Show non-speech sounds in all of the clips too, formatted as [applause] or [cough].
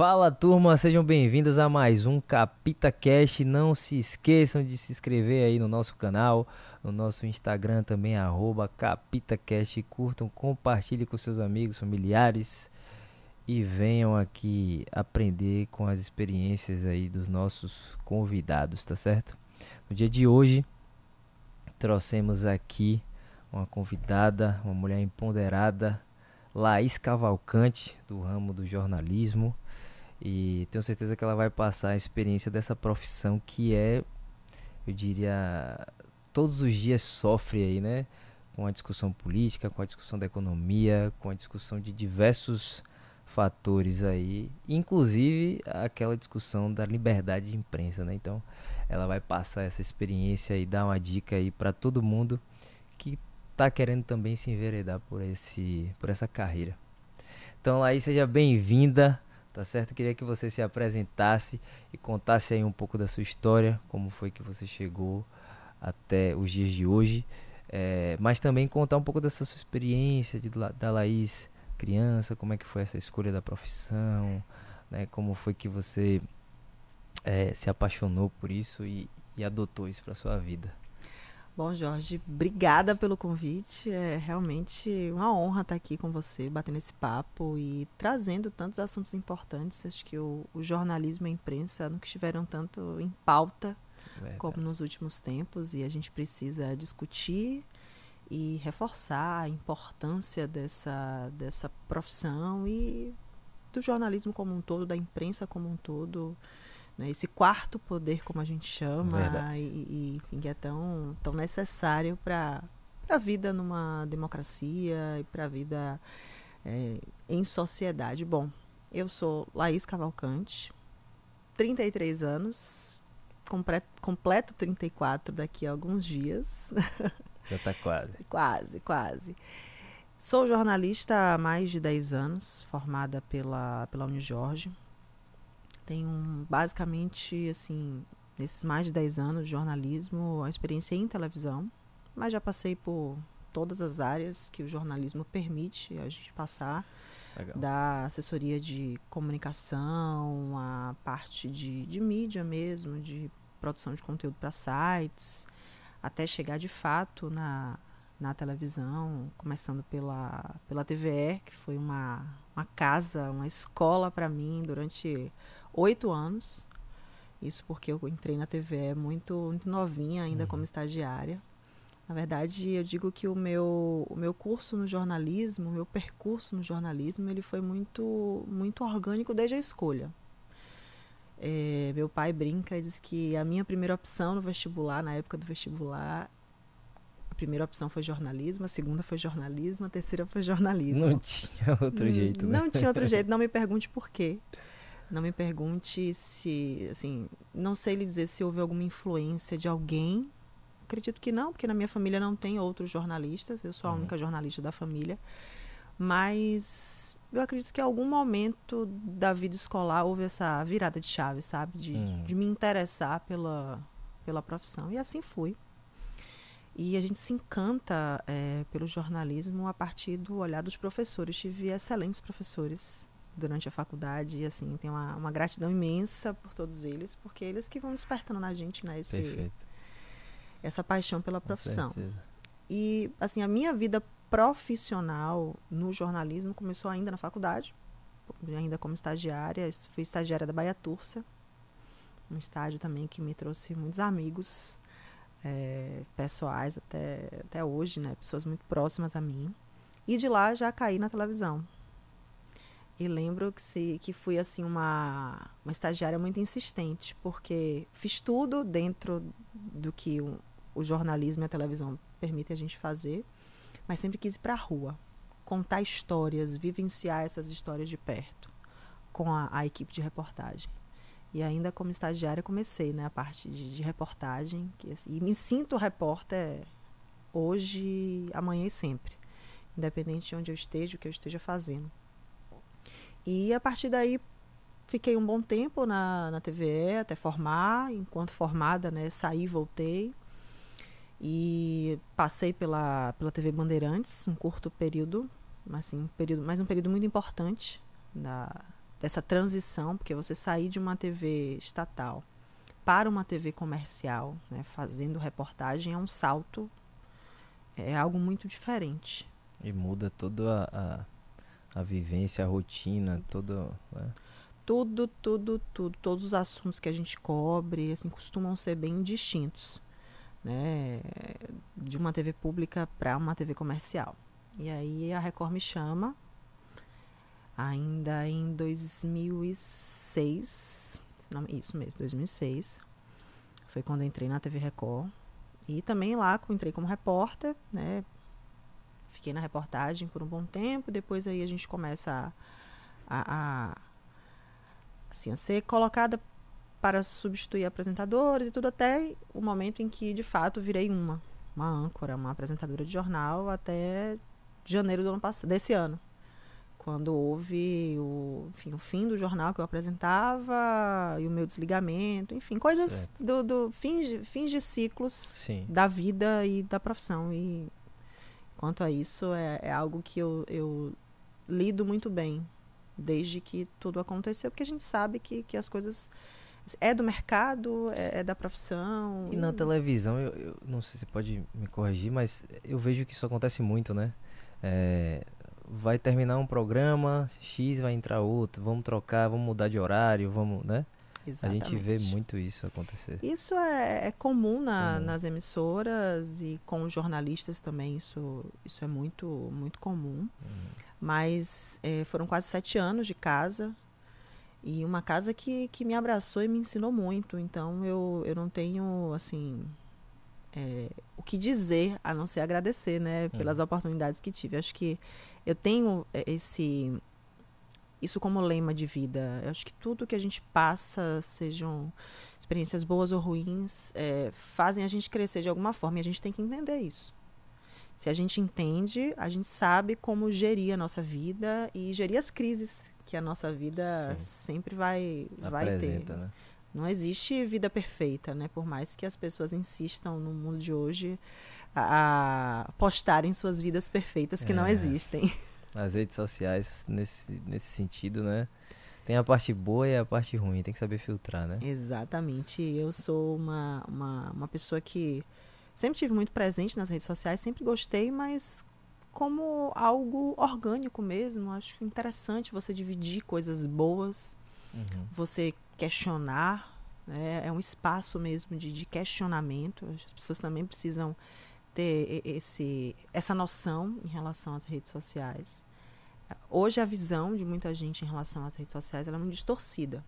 Fala turma, sejam bem-vindos a mais um Capita Cash. Não se esqueçam de se inscrever aí no nosso canal, no nosso Instagram também, CapitaCast. Curtam, compartilhem com seus amigos, familiares e venham aqui aprender com as experiências aí dos nossos convidados, tá certo? No dia de hoje, trouxemos aqui uma convidada, uma mulher empoderada, Laís Cavalcante, do ramo do jornalismo. E tenho certeza que ela vai passar a experiência dessa profissão que é, eu diria, todos os dias sofre aí, né? Com a discussão política, com a discussão da economia, com a discussão de diversos fatores aí, inclusive aquela discussão da liberdade de imprensa, né? Então, ela vai passar essa experiência e dar uma dica aí para todo mundo que está querendo também se enveredar por esse por essa carreira. Então, aí seja bem-vinda tá certo? Queria que você se apresentasse e contasse aí um pouco da sua história, como foi que você chegou até os dias de hoje, é, mas também contar um pouco dessa sua experiência de, da Laís criança, como é que foi essa escolha da profissão, né? Como foi que você é, se apaixonou por isso e, e adotou isso para sua vida? Bom, Jorge, obrigada pelo convite. É realmente uma honra estar aqui com você, batendo esse papo e trazendo tantos assuntos importantes. Acho que o, o jornalismo e a imprensa nunca estiveram tanto em pauta Verdade. como nos últimos tempos e a gente precisa discutir e reforçar a importância dessa, dessa profissão e do jornalismo como um todo, da imprensa como um todo né, esse quarto poder, como a gente chama, e, e, enfim, que é tão, tão necessário para a vida numa democracia e para a vida é, em sociedade. Bom, eu sou Laís Cavalcante, 33 anos, completo, completo 34 daqui a alguns dias. [laughs] Já está quase. quase, quase. Sou jornalista há mais de 10 anos, formada pela, pela Unijorge. Tenho basicamente, assim, nesses mais de 10 anos de jornalismo, a experiência em televisão, mas já passei por todas as áreas que o jornalismo permite a gente passar. Legal. Da assessoria de comunicação, a parte de, de mídia mesmo, de produção de conteúdo para sites, até chegar de fato na, na televisão, começando pela, pela TVE, que foi uma, uma casa, uma escola para mim durante oito anos. Isso porque eu entrei na TV muito, muito novinha ainda uhum. como estagiária. Na verdade, eu digo que o meu, o meu curso no jornalismo, o meu percurso no jornalismo, ele foi muito, muito orgânico desde a escolha. É, meu pai brinca e diz que a minha primeira opção no vestibular, na época do vestibular, a primeira opção foi jornalismo, a segunda foi jornalismo, a terceira foi jornalismo. Não tinha outro jeito, né? Não tinha outro jeito, [laughs] não me pergunte por quê. Não me pergunte se, assim, não sei lhe dizer se houve alguma influência de alguém. Acredito que não, porque na minha família não tem outros jornalistas, eu sou a uhum. única jornalista da família. Mas eu acredito que em algum momento da vida escolar houve essa virada de chave, sabe? De, uhum. de me interessar pela, pela profissão. E assim fui. E a gente se encanta é, pelo jornalismo a partir do olhar dos professores. Tive excelentes professores durante a faculdade e assim tem uma, uma gratidão imensa por todos eles porque eles que vão despertando na gente né esse, essa paixão pela profissão. e assim a minha vida profissional no jornalismo começou ainda na faculdade ainda como estagiária. Fui estagiária da Bahia Tursa um estágio também que me trouxe muitos amigos é, pessoais até até hoje né pessoas muito próximas a mim. E de lá já caí na televisão e lembro que, se, que fui assim uma, uma estagiária muito insistente, porque fiz tudo dentro do que o, o jornalismo e a televisão permitem a gente fazer, mas sempre quis ir para a rua, contar histórias, vivenciar essas histórias de perto com a, a equipe de reportagem. E ainda como estagiária comecei, né, a parte de, de reportagem, que, assim, e me sinto repórter hoje, amanhã e sempre, independente de onde eu esteja, o que eu esteja fazendo. E a partir daí fiquei um bom tempo na, na TVE até formar. Enquanto formada, né, saí, voltei. E passei pela, pela TV Bandeirantes, um curto período, assim, um período, mas um período muito importante da, dessa transição, porque você sair de uma TV estatal para uma TV comercial, né, fazendo reportagem, é um salto, é algo muito diferente. E muda toda a, a vivência, a rotina, todo. Né? Tudo, tudo, tudo. Todos os assuntos que a gente cobre, assim, costumam ser bem distintos, né? De uma TV pública para uma TV comercial. E aí a Record me chama, ainda em 2006, não, isso mesmo, 2006. Foi quando entrei na TV Record. E também lá entrei como repórter, né? Fiquei na reportagem por um bom tempo, depois aí a gente começa a, a, a assim, a ser colocada para substituir apresentadores e tudo até o momento em que de fato virei uma, uma âncora, uma apresentadora de jornal até janeiro do ano passado, desse ano. Quando houve o, enfim, o fim do jornal que eu apresentava e o meu desligamento, enfim, coisas do, do fins, de, fins de ciclos Sim. da vida e da profissão. E quanto a isso, é, é algo que eu, eu lido muito bem desde que tudo aconteceu, porque a gente sabe que, que as coisas é do mercado, é, é da profissão. E na televisão, eu, eu, não sei se você pode me corrigir, mas eu vejo que isso acontece muito, né? É, vai terminar um programa, X vai entrar outro, vamos trocar, vamos mudar de horário, vamos, né? Exatamente. A gente vê muito isso acontecer. Isso é, é comum na, nas emissoras e com os jornalistas também, isso, isso é muito, muito comum. Uhum. Mas é, foram quase sete anos de casa e uma casa que, que me abraçou e me ensinou muito. Então eu, eu não tenho, assim, é, o que dizer a não ser agradecer, né, pelas uhum. oportunidades que tive. Acho que eu tenho é, esse isso como lema de vida. Eu acho que tudo que a gente passa, sejam experiências boas ou ruins, é, fazem a gente crescer de alguma forma e a gente tem que entender isso. Se a gente entende, a gente sabe como gerir a nossa vida e gerir as crises que a nossa vida Sim. sempre vai, vai ter. Né? Não existe vida perfeita, né? Por mais que as pessoas insistam no mundo de hoje a, a postarem suas vidas perfeitas que é. não existem. As redes sociais, nesse, nesse sentido, né? Tem a parte boa e a parte ruim, tem que saber filtrar, né? Exatamente. Eu sou uma, uma, uma pessoa que sempre tive muito presente nas redes sociais, sempre gostei, mas como algo orgânico mesmo. Acho interessante você dividir coisas boas, uhum. você questionar. Né? É um espaço mesmo de, de questionamento. As pessoas também precisam ter esse, essa noção em relação às redes sociais. Hoje a visão de muita gente em relação às redes sociais é muito distorcida.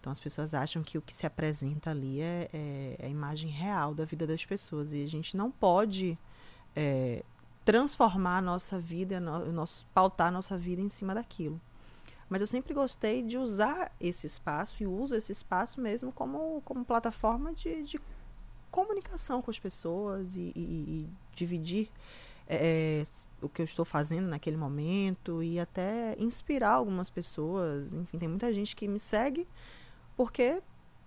Então as pessoas acham que o que se apresenta ali é, é, é a imagem real da vida das pessoas e a gente não pode é, transformar a nossa vida, no, nosso, pautar a nossa vida em cima daquilo. Mas eu sempre gostei de usar esse espaço e uso esse espaço mesmo como, como plataforma de, de comunicação com as pessoas e, e, e dividir é, o que eu estou fazendo naquele momento e até inspirar algumas pessoas. Enfim, tem muita gente que me segue porque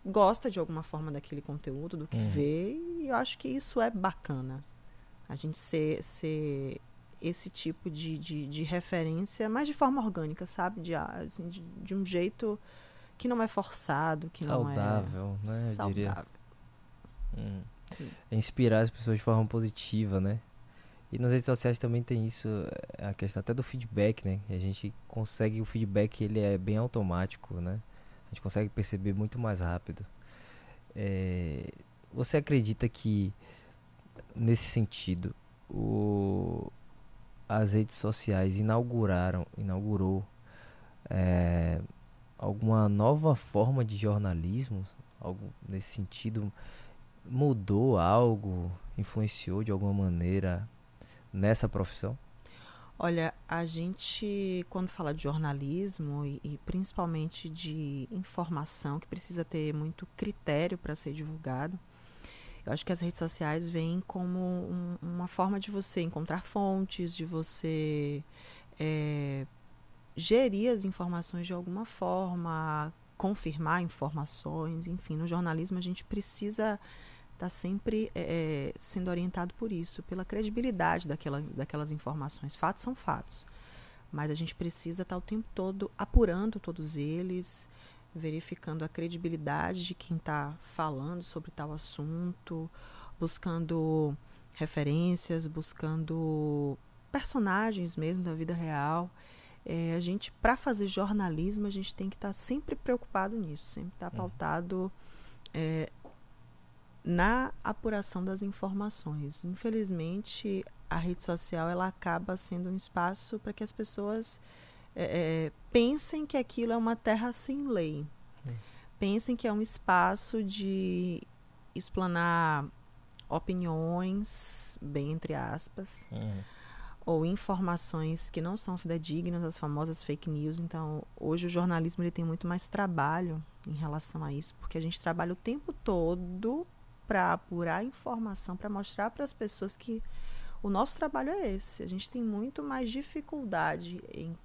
gosta de alguma forma daquele conteúdo, do que uhum. vê, e eu acho que isso é bacana. A gente ser, ser esse tipo de, de, de referência, mas de forma orgânica, sabe? De, assim, de, de um jeito que não é forçado, que saudável, não é né? saudável. Hum. Inspirar as pessoas de forma positiva, né? E nas redes sociais também tem isso, a questão até do feedback, né? A gente consegue o feedback, ele é bem automático, né? A gente consegue perceber muito mais rápido. É, você acredita que nesse sentido o, as redes sociais inauguraram, inaugurou é, alguma nova forma de jornalismo, algo nesse sentido mudou algo, influenciou de alguma maneira nessa profissão? Olha, a gente, quando fala de jornalismo e, e principalmente de informação, que precisa ter muito critério para ser divulgado, eu acho que as redes sociais vêm como um, uma forma de você encontrar fontes, de você é, gerir as informações de alguma forma, confirmar informações, enfim, no jornalismo a gente precisa está sempre é, sendo orientado por isso, pela credibilidade daquela, daquelas informações. Fatos são fatos. Mas a gente precisa estar o tempo todo apurando todos eles, verificando a credibilidade de quem está falando sobre tal assunto, buscando referências, buscando personagens mesmo da vida real. É, a gente, para fazer jornalismo, a gente tem que estar tá sempre preocupado nisso, sempre estar tá uhum. pautado é, na apuração das informações. Infelizmente, a rede social ela acaba sendo um espaço para que as pessoas é, é, pensem que aquilo é uma terra sem lei. Hum. Pensem que é um espaço de explanar opiniões, bem entre aspas, hum. ou informações que não são fidedignas, as famosas fake news. Então, hoje o jornalismo ele tem muito mais trabalho em relação a isso, porque a gente trabalha o tempo todo para apurar informação, para mostrar para as pessoas que o nosso trabalho é esse. A gente tem muito mais dificuldade em,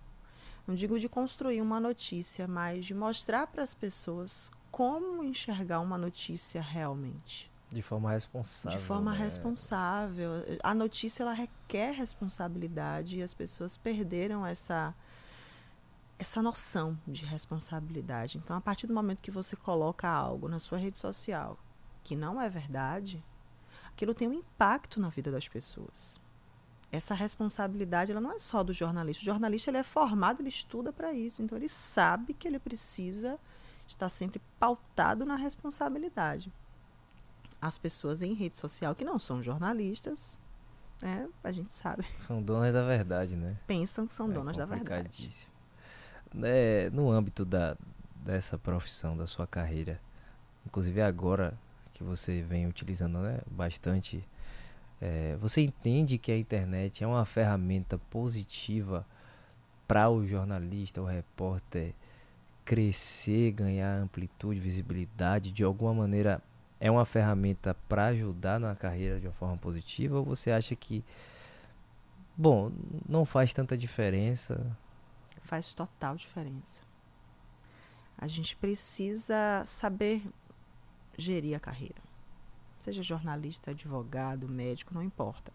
não digo de construir uma notícia, mas de mostrar para as pessoas como enxergar uma notícia realmente. De forma responsável. De forma né? responsável. A notícia ela requer responsabilidade e as pessoas perderam essa essa noção de responsabilidade. Então, a partir do momento que você coloca algo na sua rede social que não é verdade, aquilo tem um impacto na vida das pessoas. Essa responsabilidade ela não é só do jornalista. O jornalista ele é formado, ele estuda para isso, então ele sabe que ele precisa estar sempre pautado na responsabilidade. As pessoas em rede social que não são jornalistas, né, a gente sabe. São donas da verdade, né? Pensam que são é donas da verdade. É, no âmbito da, dessa profissão, da sua carreira, inclusive agora que você vem utilizando né, bastante, é, você entende que a internet é uma ferramenta positiva para o jornalista, o repórter crescer, ganhar amplitude, visibilidade, de alguma maneira é uma ferramenta para ajudar na carreira de uma forma positiva ou você acha que bom, não faz tanta diferença? Faz total diferença. A gente precisa saber gerir a carreira. Seja jornalista, advogado, médico, não importa.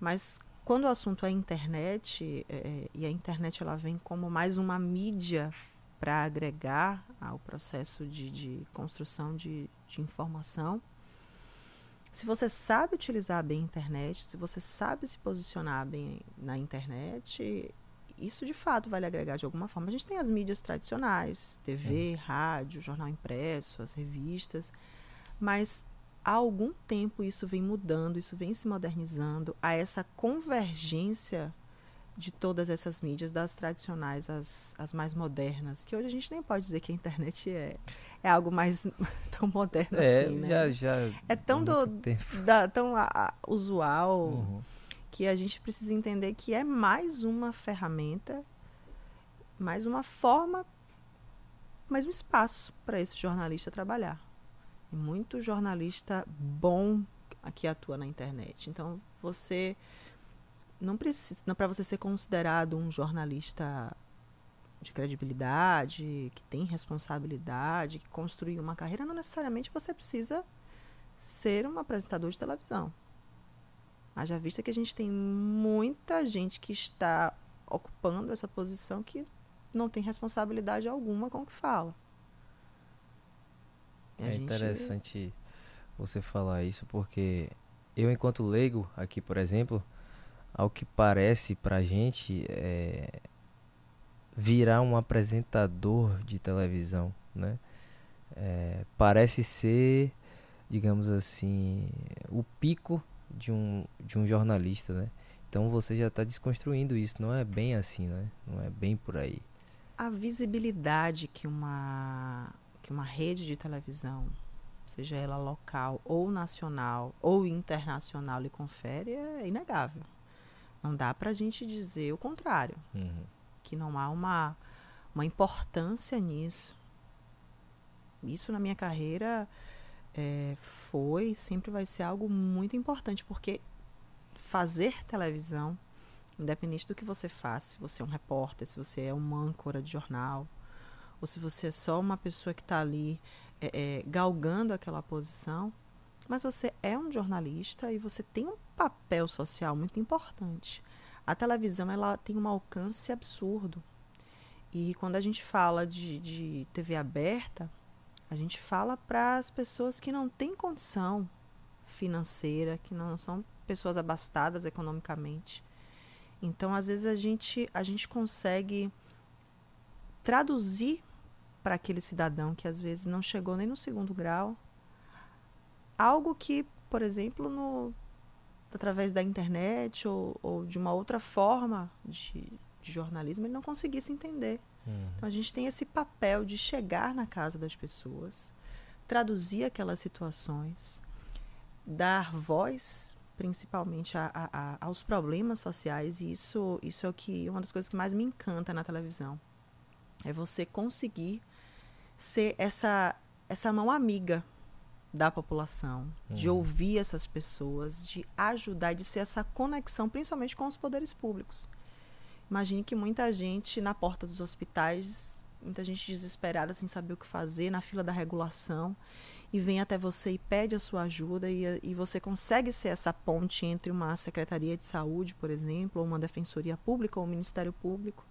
Mas quando o assunto é internet, é, é, e a internet ela vem como mais uma mídia para agregar ao processo de, de construção de, de informação, se você sabe utilizar bem a internet, se você sabe se posicionar bem na internet, isso de fato vai lhe agregar de alguma forma. A gente tem as mídias tradicionais, TV, é. rádio, jornal impresso, as revistas, mas há algum tempo isso vem mudando, isso vem se modernizando, a essa convergência de todas essas mídias, das tradicionais às, às mais modernas, que hoje a gente nem pode dizer que a internet é, é algo mais [laughs] tão moderno é, assim, né? Já, já é tão, do, da, tão a, a, usual. Uhum que a gente precisa entender que é mais uma ferramenta, mais uma forma, mais um espaço para esse jornalista trabalhar. Tem muito jornalista bom que atua na internet. Então, você não precisa, para você ser considerado um jornalista de credibilidade, que tem responsabilidade, que construiu uma carreira, não necessariamente você precisa ser um apresentador de televisão. Haja vista que a gente tem muita gente que está ocupando essa posição que não tem responsabilidade alguma com o que fala. é gente... interessante você falar isso porque eu, enquanto leigo aqui, por exemplo, ao que parece pra gente é virar um apresentador de televisão, né? É, parece ser, digamos assim, o pico de um, de um jornalista, né? Então você já está desconstruindo isso, não é bem assim, né? Não é bem por aí. A visibilidade que uma, que uma rede de televisão, seja ela local ou nacional ou internacional, lhe confere é inegável. Não dá para a gente dizer o contrário, uhum. que não há uma, uma importância nisso. Isso na minha carreira é, foi, sempre vai ser algo muito importante, porque fazer televisão, independente do que você faça, se você é um repórter, se você é uma âncora de jornal, ou se você é só uma pessoa que está ali é, é, galgando aquela posição, mas você é um jornalista e você tem um papel social muito importante. A televisão ela tem um alcance absurdo. E quando a gente fala de, de TV aberta, a gente fala para as pessoas que não têm condição financeira, que não são pessoas abastadas economicamente. Então, às vezes a gente a gente consegue traduzir para aquele cidadão que às vezes não chegou nem no segundo grau algo que, por exemplo, no através da internet ou, ou de uma outra forma de, de, jornalismo ele não conseguisse entender. Uhum. Então a gente tem esse papel de chegar na casa das pessoas, traduzir aquelas situações, dar voz principalmente a, a, a, aos problemas sociais e isso isso é o que uma das coisas que mais me encanta na televisão é você conseguir ser essa essa mão amiga da população, uhum. de ouvir essas pessoas, de ajudar, de ser essa conexão, principalmente com os poderes públicos. Imagine que muita gente na porta dos hospitais, muita gente desesperada sem saber o que fazer, na fila da regulação, e vem até você e pede a sua ajuda e, e você consegue ser essa ponte entre uma secretaria de saúde, por exemplo, ou uma defensoria pública ou um ministério público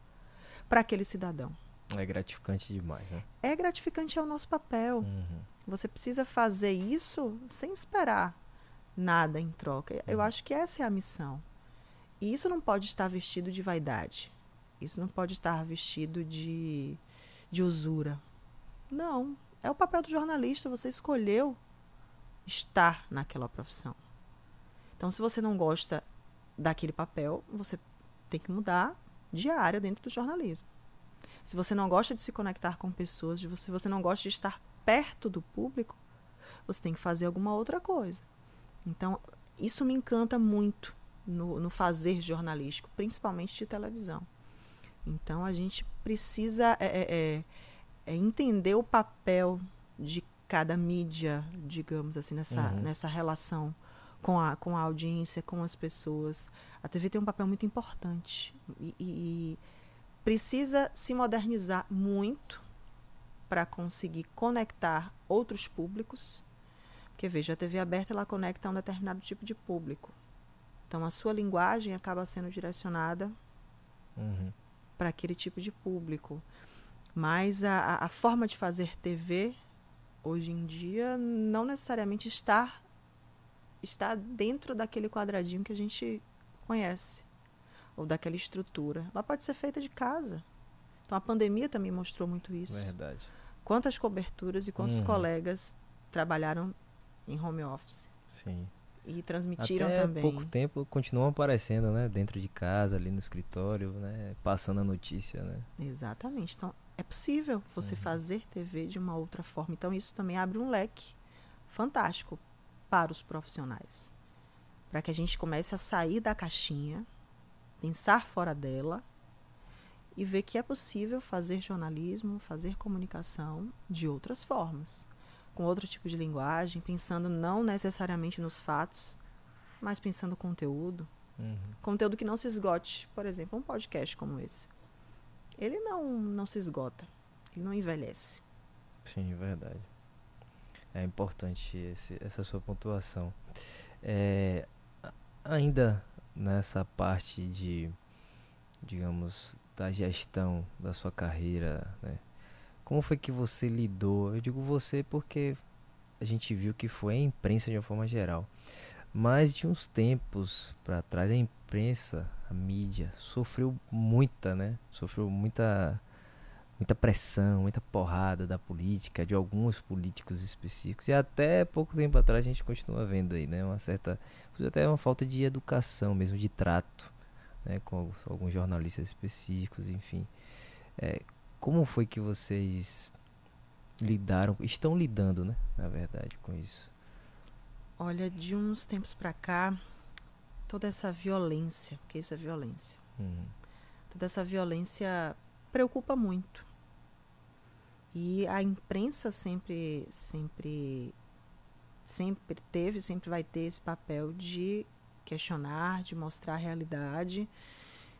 para aquele cidadão. É gratificante demais, né? É gratificante, é o nosso papel. Uhum. Você precisa fazer isso sem esperar nada em troca. Uhum. Eu acho que essa é a missão. E isso não pode estar vestido de vaidade. Isso não pode estar vestido de, de usura. Não. É o papel do jornalista. Você escolheu estar naquela profissão. Então, se você não gosta daquele papel, você tem que mudar de área dentro do jornalismo. Se você não gosta de se conectar com pessoas, se você, você não gosta de estar perto do público, você tem que fazer alguma outra coisa. Então, isso me encanta muito no, no fazer jornalístico, principalmente de televisão. Então, a gente precisa é, é, é, é entender o papel de cada mídia, digamos assim, nessa, uhum. nessa relação com a, com a audiência, com as pessoas. A TV tem um papel muito importante. E, e, precisa se modernizar muito para conseguir conectar outros públicos. Porque veja, a TV aberta ela conecta a um determinado tipo de público. Então a sua linguagem acaba sendo direcionada uhum. para aquele tipo de público. Mas a, a, forma de fazer TV hoje em dia não necessariamente está está dentro daquele quadradinho que a gente conhece ou daquela estrutura. Ela pode ser feita de casa. Então a pandemia também mostrou muito isso. Verdade. Quantas coberturas e quantos uhum. colegas trabalharam em home office? Sim. E transmitiram Até também. pouco tempo continuam aparecendo, né? Dentro de casa, ali no escritório, né? Passando a notícia, né? Exatamente. Então, é possível você uhum. fazer TV de uma outra forma. Então, isso também abre um leque fantástico para os profissionais. Para que a gente comece a sair da caixinha pensar fora dela e ver que é possível fazer jornalismo, fazer comunicação de outras formas, com outro tipo de linguagem, pensando não necessariamente nos fatos, mas pensando conteúdo. Uhum. Conteúdo que não se esgote. Por exemplo, um podcast como esse. Ele não, não se esgota. Ele não envelhece. Sim, verdade. É importante esse, essa sua pontuação. É, ainda nessa parte de, digamos, da gestão da sua carreira, né? Como foi que você lidou? Eu digo você porque a gente viu que foi a imprensa de uma forma geral. Mas de uns tempos para trás a imprensa, a mídia sofreu muita, né? Sofreu muita muita pressão, muita porrada da política, de alguns políticos específicos. E até pouco tempo atrás a gente continua vendo aí, né? Uma certa. até uma falta de educação mesmo, de trato, né? Com alguns jornalistas específicos, enfim. É, como foi que vocês lidaram, estão lidando, né? Na verdade, com isso? Olha, de uns tempos para cá, toda essa violência, porque isso é violência. Uhum. Toda essa violência preocupa muito. E a imprensa sempre, sempre, sempre teve, sempre vai ter esse papel de questionar, de mostrar a realidade,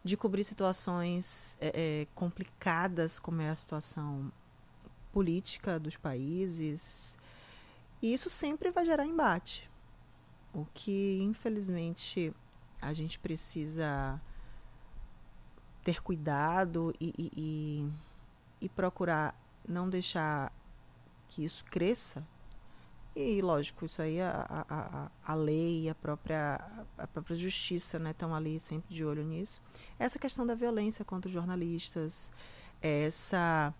de cobrir situações é, é, complicadas, como é a situação política dos países. E isso sempre vai gerar embate. O que, infelizmente, a gente precisa ter cuidado e, e, e, e procurar não deixar que isso cresça. E, lógico, isso aí a, a, a, lei, a própria, a própria justiça estão né, ali sempre de olho nisso. Essa questão da violência contra os jornalistas, essa,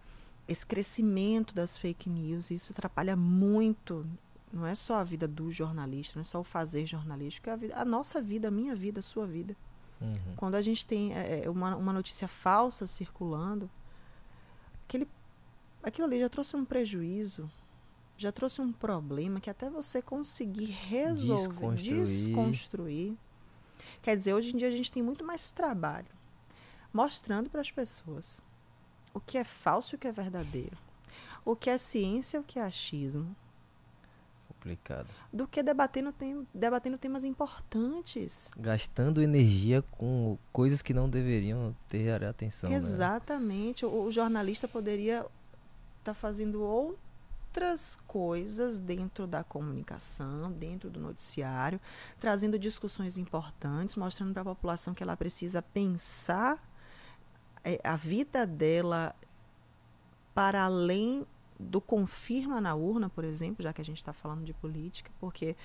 esse crescimento das fake news, isso atrapalha muito não é só a vida do jornalista, não é só o fazer jornalístico, é a, vida, a nossa vida, a minha vida, a sua vida. Uhum. Quando a gente tem é, é, uma, uma notícia falsa circulando, aquele, aquilo ali já trouxe um prejuízo, já trouxe um problema que até você conseguir resolver, desconstruir. desconstruir. Quer dizer, hoje em dia a gente tem muito mais trabalho mostrando para as pessoas o que é falso e o que é verdadeiro, o que é ciência e o que é achismo. Complicado. Do que debatendo, tem, debatendo temas importantes. Gastando energia com coisas que não deveriam ter atenção. Né? Exatamente. Né? O, o jornalista poderia estar tá fazendo outro outras coisas dentro da comunicação, dentro do noticiário, trazendo discussões importantes, mostrando para a população que ela precisa pensar é, a vida dela para além do confirma na urna, por exemplo, já que a gente está falando de política, porque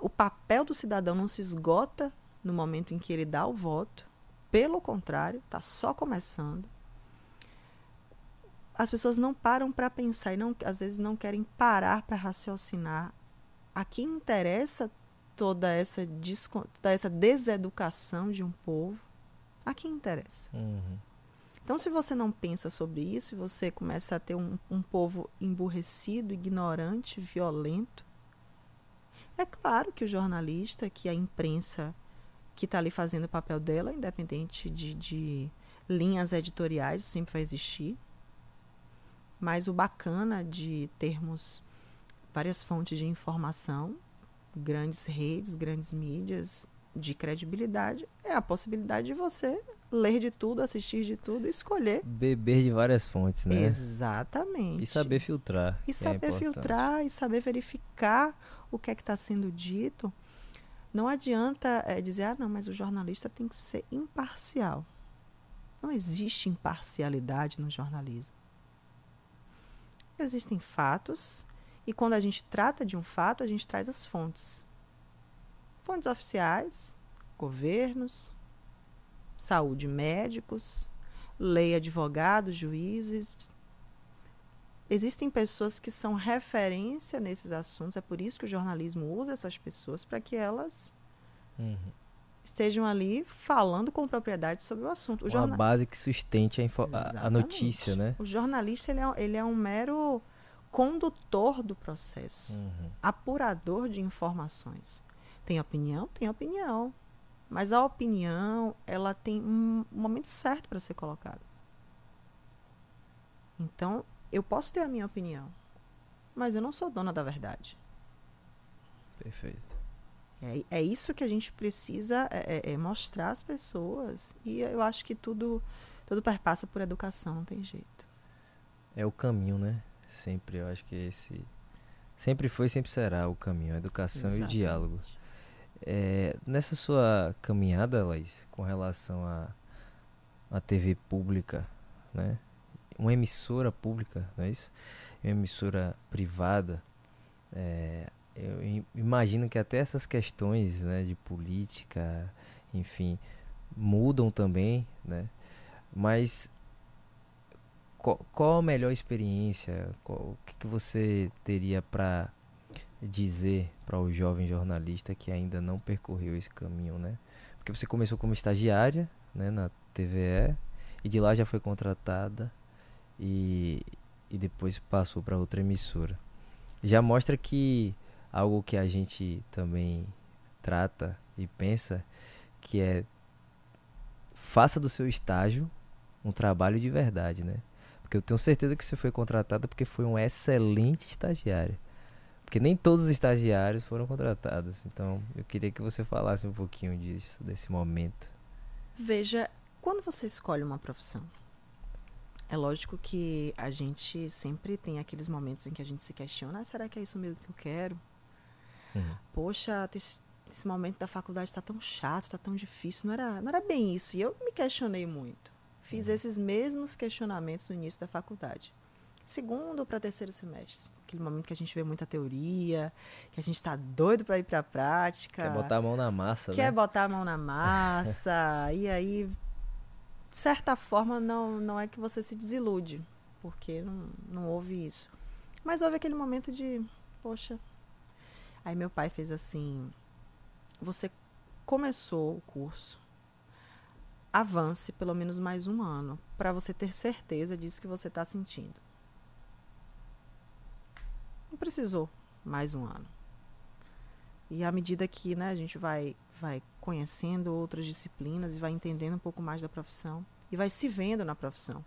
o papel do cidadão não se esgota no momento em que ele dá o voto, pelo contrário, está só começando as pessoas não param para pensar e não, às vezes não querem parar para raciocinar. A quem interessa toda essa, toda essa deseducação de um povo? A quem interessa? Uhum. Então, se você não pensa sobre isso, e você começa a ter um, um povo emburrecido, ignorante, violento, é claro que o jornalista, que a imprensa que está ali fazendo o papel dela, independente de, de linhas editoriais, sempre vai existir. Mas o bacana de termos várias fontes de informação, grandes redes, grandes mídias de credibilidade, é a possibilidade de você ler de tudo, assistir de tudo, escolher. Beber de várias fontes, né? Exatamente. E saber filtrar. E é saber é filtrar e saber verificar o que é que está sendo dito. Não adianta é, dizer, ah, não, mas o jornalista tem que ser imparcial. Não existe imparcialidade no jornalismo. Existem fatos, e quando a gente trata de um fato, a gente traz as fontes. Fontes oficiais, governos, saúde médicos, lei advogados, juízes. Existem pessoas que são referência nesses assuntos, é por isso que o jornalismo usa essas pessoas para que elas uhum. Estejam ali falando com propriedade sobre o assunto. O Uma base que sustente a, a, notícia, né? O jornalista ele é, ele é um mero condutor do processo, uhum. apurador de informações. Tem opinião? Tem opinião. Mas a opinião, ela tem um momento certo para ser colocada. Então, eu posso ter a minha opinião, mas eu não sou dona da verdade. Perfeito. É, é isso que a gente precisa é, é, é mostrar às pessoas. E eu acho que tudo, tudo perpassa por educação, não tem jeito. É o caminho, né? Sempre, eu acho que esse. Sempre foi, sempre será o caminho, a educação Exatamente. e o diálogo. É, nessa sua caminhada, Laís, com relação à a, a TV pública, né? Uma emissora pública, não é isso? Uma emissora privada. É, eu imagino que até essas questões né, de política, enfim, mudam também, né? Mas qual, qual a melhor experiência? Qual, o que, que você teria para dizer para o jovem jornalista que ainda não percorreu esse caminho, né? Porque você começou como estagiária, né, na TVE e de lá já foi contratada e, e depois passou para outra emissora. Já mostra que algo que a gente também trata e pensa que é faça do seu estágio um trabalho de verdade, né? Porque eu tenho certeza que você foi contratada porque foi um excelente estagiário. Porque nem todos os estagiários foram contratados. Então, eu queria que você falasse um pouquinho disso, desse momento. Veja, quando você escolhe uma profissão, é lógico que a gente sempre tem aqueles momentos em que a gente se questiona: ah, será que é isso mesmo que eu quero? Uhum. Poxa, esse momento da faculdade está tão chato, está tão difícil. Não era, não era bem isso. E eu me questionei muito. Fiz uhum. esses mesmos questionamentos no início da faculdade. Segundo para terceiro semestre. Aquele momento que a gente vê muita teoria, que a gente está doido para ir para a prática. Quer botar a mão na massa, Quer né? botar a mão na [laughs] massa. e aí, de certa forma, não, não é que você se desilude, porque não, não houve isso. Mas houve aquele momento de, poxa. Aí meu pai fez assim: você começou o curso, avance pelo menos mais um ano para você ter certeza disso que você está sentindo. Não precisou mais um ano. E à medida que né, a gente vai, vai conhecendo outras disciplinas e vai entendendo um pouco mais da profissão e vai se vendo na profissão.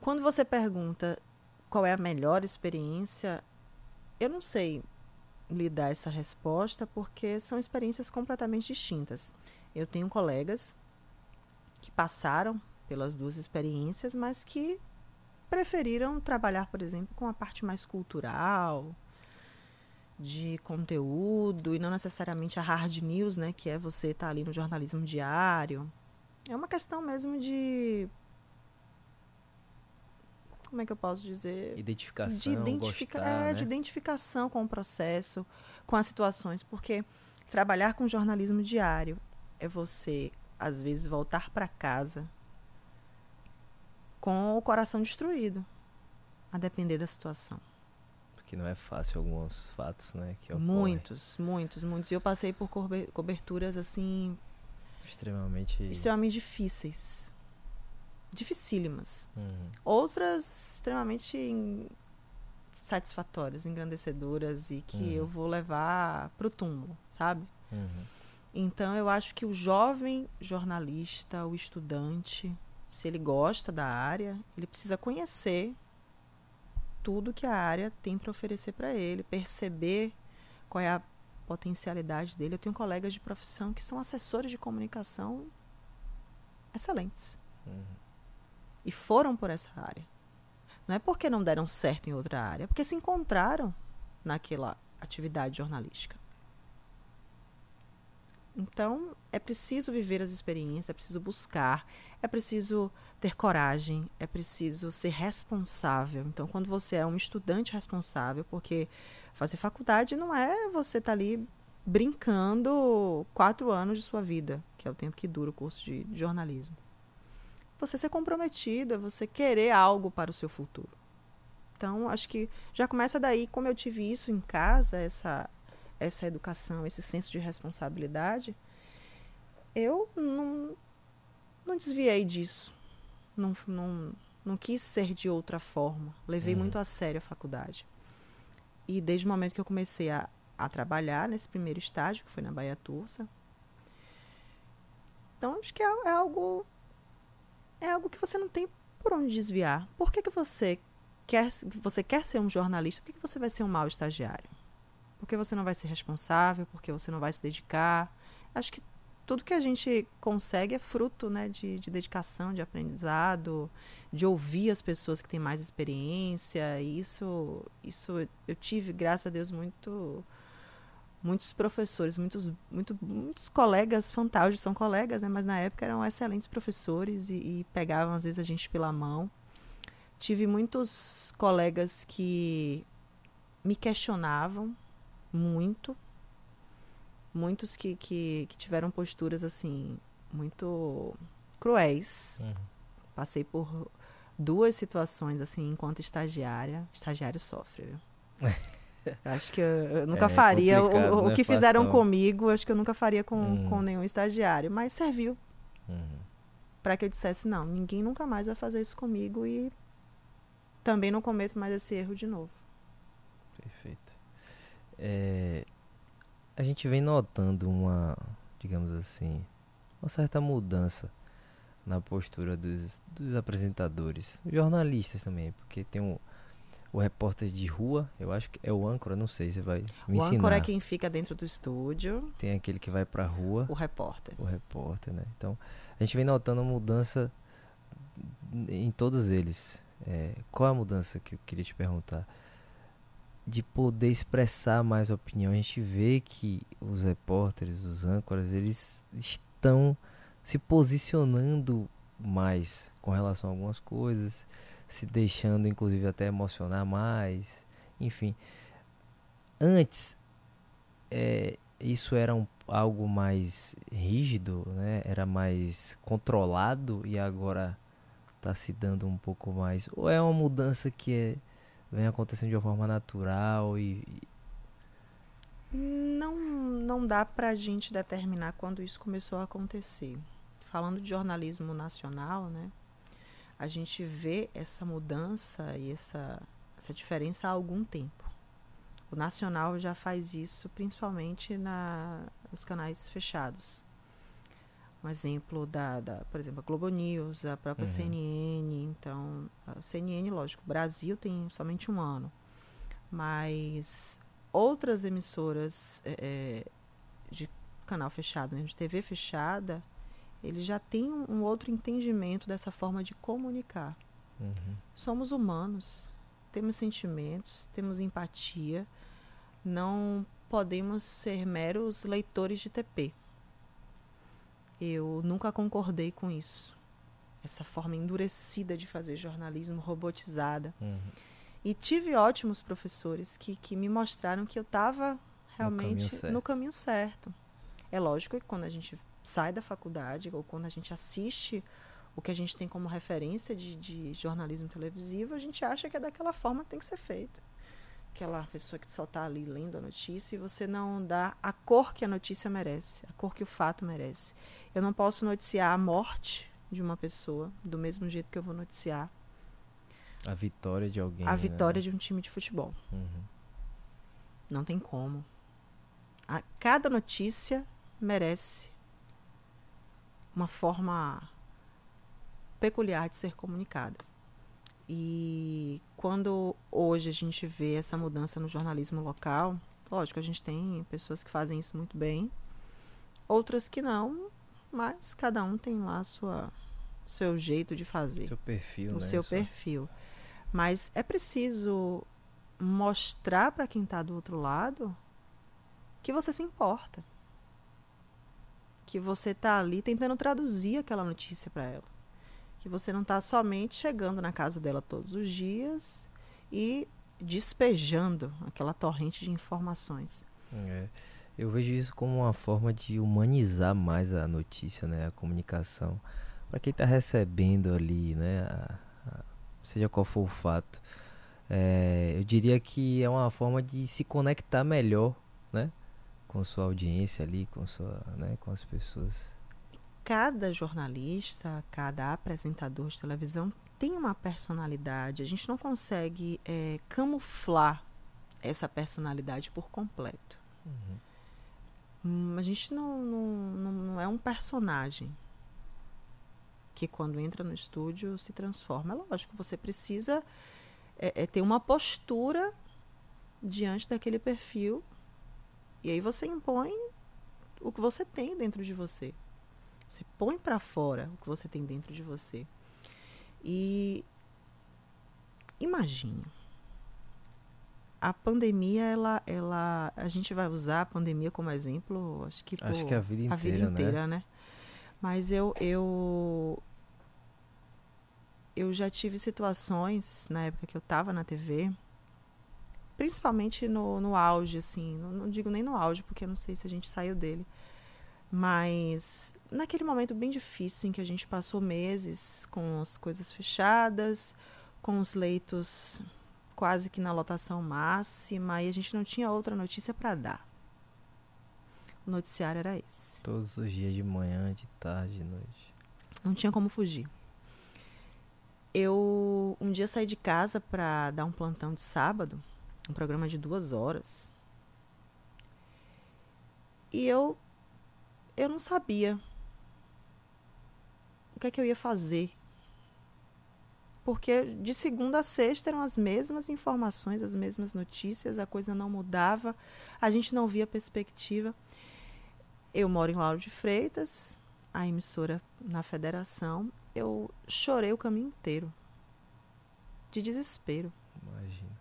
Quando você pergunta qual é a melhor experiência, eu não sei lhe dar essa resposta porque são experiências completamente distintas. Eu tenho colegas que passaram pelas duas experiências, mas que preferiram trabalhar, por exemplo, com a parte mais cultural, de conteúdo e não necessariamente a hard news, né, que é você estar tá ali no jornalismo diário. É uma questão mesmo de como é que eu posso dizer? Identificação, de identifica gostar, é, né? de identificação com o processo, com as situações, porque trabalhar com jornalismo diário é você às vezes voltar para casa com o coração destruído, a depender da situação. Porque não é fácil alguns fatos, né? Que muitos, muitos, muitos. E eu passei por coberturas assim extremamente extremamente difíceis dificílimas. Uhum. Outras extremamente satisfatórias, engrandecedoras e que uhum. eu vou levar para o túmulo, sabe? Uhum. Então eu acho que o jovem jornalista, o estudante, se ele gosta da área, ele precisa conhecer tudo que a área tem para oferecer para ele, perceber qual é a potencialidade dele. Eu tenho colegas de profissão que são assessores de comunicação excelentes. Uhum e foram por essa área. Não é porque não deram certo em outra área, é porque se encontraram naquela atividade jornalística. Então, é preciso viver as experiências, é preciso buscar, é preciso ter coragem, é preciso ser responsável. Então, quando você é um estudante responsável, porque fazer faculdade não é você estar tá ali brincando quatro anos de sua vida, que é o tempo que dura o curso de, de jornalismo você ser comprometido, é você querer algo para o seu futuro. Então, acho que já começa daí, como eu tive isso em casa, essa, essa educação, esse senso de responsabilidade, eu não, não desviei disso. Não, não, não quis ser de outra forma. Levei uhum. muito a sério a faculdade. E desde o momento que eu comecei a, a trabalhar nesse primeiro estágio, que foi na Bahia Tursa, então acho que é, é algo é algo que você não tem por onde desviar. Por que, que você quer você quer ser um jornalista? Por que, que você vai ser um mau estagiário? Porque você não vai ser responsável, porque você não vai se dedicar. Acho que tudo que a gente consegue é fruto né, de, de dedicação, de aprendizado, de ouvir as pessoas que têm mais experiência. E isso, isso eu tive, graças a Deus, muito muitos professores, muitos, muito, muitos colegas fantásticos, são colegas, né, mas na época eram excelentes professores e, e pegavam às vezes a gente pela mão. Tive muitos colegas que me questionavam muito, muitos que, que, que tiveram posturas assim muito cruéis. Uhum. Passei por duas situações assim enquanto estagiária. Estagiário sofre, viu? [laughs] [laughs] Acho que eu, eu nunca é, faria o, o é que fizeram comigo, acho que eu nunca faria com, hum. com nenhum estagiário, mas serviu uhum. para que eu dissesse: não, ninguém nunca mais vai fazer isso comigo e também não cometo mais esse erro de novo. Perfeito. É, a gente vem notando uma, digamos assim, uma certa mudança na postura dos, dos apresentadores, jornalistas também, porque tem um o repórter de rua, eu acho que é o âncora, não sei, você vai me o ensinar. O âncora é quem fica dentro do estúdio. Tem aquele que vai pra rua. O repórter. O repórter, né? Então, a gente vem notando uma mudança em todos eles. É, qual a mudança que eu queria te perguntar? de poder expressar mais opinião. A gente vê que os repórteres, os âncoras, eles estão se posicionando mais com relação a algumas coisas, se deixando inclusive até emocionar mais, enfim. Antes é, isso era um, algo mais rígido, né? Era mais controlado e agora está se dando um pouco mais. Ou é uma mudança que é, vem acontecendo de uma forma natural e. Não, não dá para a gente determinar quando isso começou a acontecer. Falando de jornalismo nacional, né? A gente vê essa mudança e essa, essa diferença há algum tempo. O nacional já faz isso principalmente na, nos canais fechados. Um exemplo da, da, por exemplo, a Globo News, a própria uhum. CNN. Então, a CNN, lógico, o Brasil tem somente um ano. Mas outras emissoras é, de canal fechado, mesmo de TV fechada, eles já têm um, um outro entendimento dessa forma de comunicar. Uhum. Somos humanos, temos sentimentos, temos empatia não podemos ser meros leitores de TP. Eu nunca concordei com isso. Essa forma endurecida de fazer jornalismo, robotizada. Uhum. E tive ótimos professores que, que me mostraram que eu estava realmente no caminho, no caminho certo. É lógico que quando a gente sai da faculdade ou quando a gente assiste o que a gente tem como referência de, de jornalismo televisivo, a gente acha que é daquela forma que tem que ser feito aquela pessoa que só está ali lendo a notícia e você não dá a cor que a notícia merece, a cor que o fato merece. Eu não posso noticiar a morte de uma pessoa do mesmo jeito que eu vou noticiar a vitória de alguém. A né? vitória de um time de futebol. Uhum. Não tem como. A, cada notícia merece uma forma peculiar de ser comunicada. E quando hoje a gente vê essa mudança no jornalismo local, lógico, a gente tem pessoas que fazem isso muito bem, outras que não, mas cada um tem lá sua seu jeito de fazer. Seu perfil, o né? seu perfil. Mas é preciso mostrar para quem está do outro lado que você se importa. Que você está ali tentando traduzir aquela notícia para ela que você não está somente chegando na casa dela todos os dias e despejando aquela torrente de informações. É, eu vejo isso como uma forma de humanizar mais a notícia, né, a comunicação, para quem está recebendo ali, né, a, a, seja qual for o fato. É, eu diria que é uma forma de se conectar melhor, né, com sua audiência ali, com sua, né, com as pessoas cada jornalista, cada apresentador de televisão tem uma personalidade. A gente não consegue é, camuflar essa personalidade por completo. Uhum. Hum, a gente não, não, não é um personagem que quando entra no estúdio se transforma. É lógico, você precisa é, é ter uma postura diante daquele perfil e aí você impõe o que você tem dentro de você. Você põe para fora o que você tem dentro de você. E imagine. A pandemia, ela, ela, a gente vai usar a pandemia como exemplo, acho que, acho que a vida inteira, a vida inteira né? né? Mas eu, eu, eu já tive situações na época que eu estava na TV, principalmente no, no auge, assim, não, não, digo nem no auge, porque eu não sei se a gente saiu dele, mas naquele momento bem difícil em que a gente passou meses com as coisas fechadas, com os leitos quase que na lotação máxima e a gente não tinha outra notícia para dar. O noticiário era esse. Todos os dias de manhã, de tarde, de noite. Não tinha como fugir. Eu um dia saí de casa para dar um plantão de sábado, um programa de duas horas. E eu eu não sabia o que é que eu ia fazer. Porque de segunda a sexta eram as mesmas informações, as mesmas notícias, a coisa não mudava, a gente não via perspectiva. Eu moro em Lauro de Freitas, a emissora na federação. Eu chorei o caminho inteiro. De desespero. Imagina.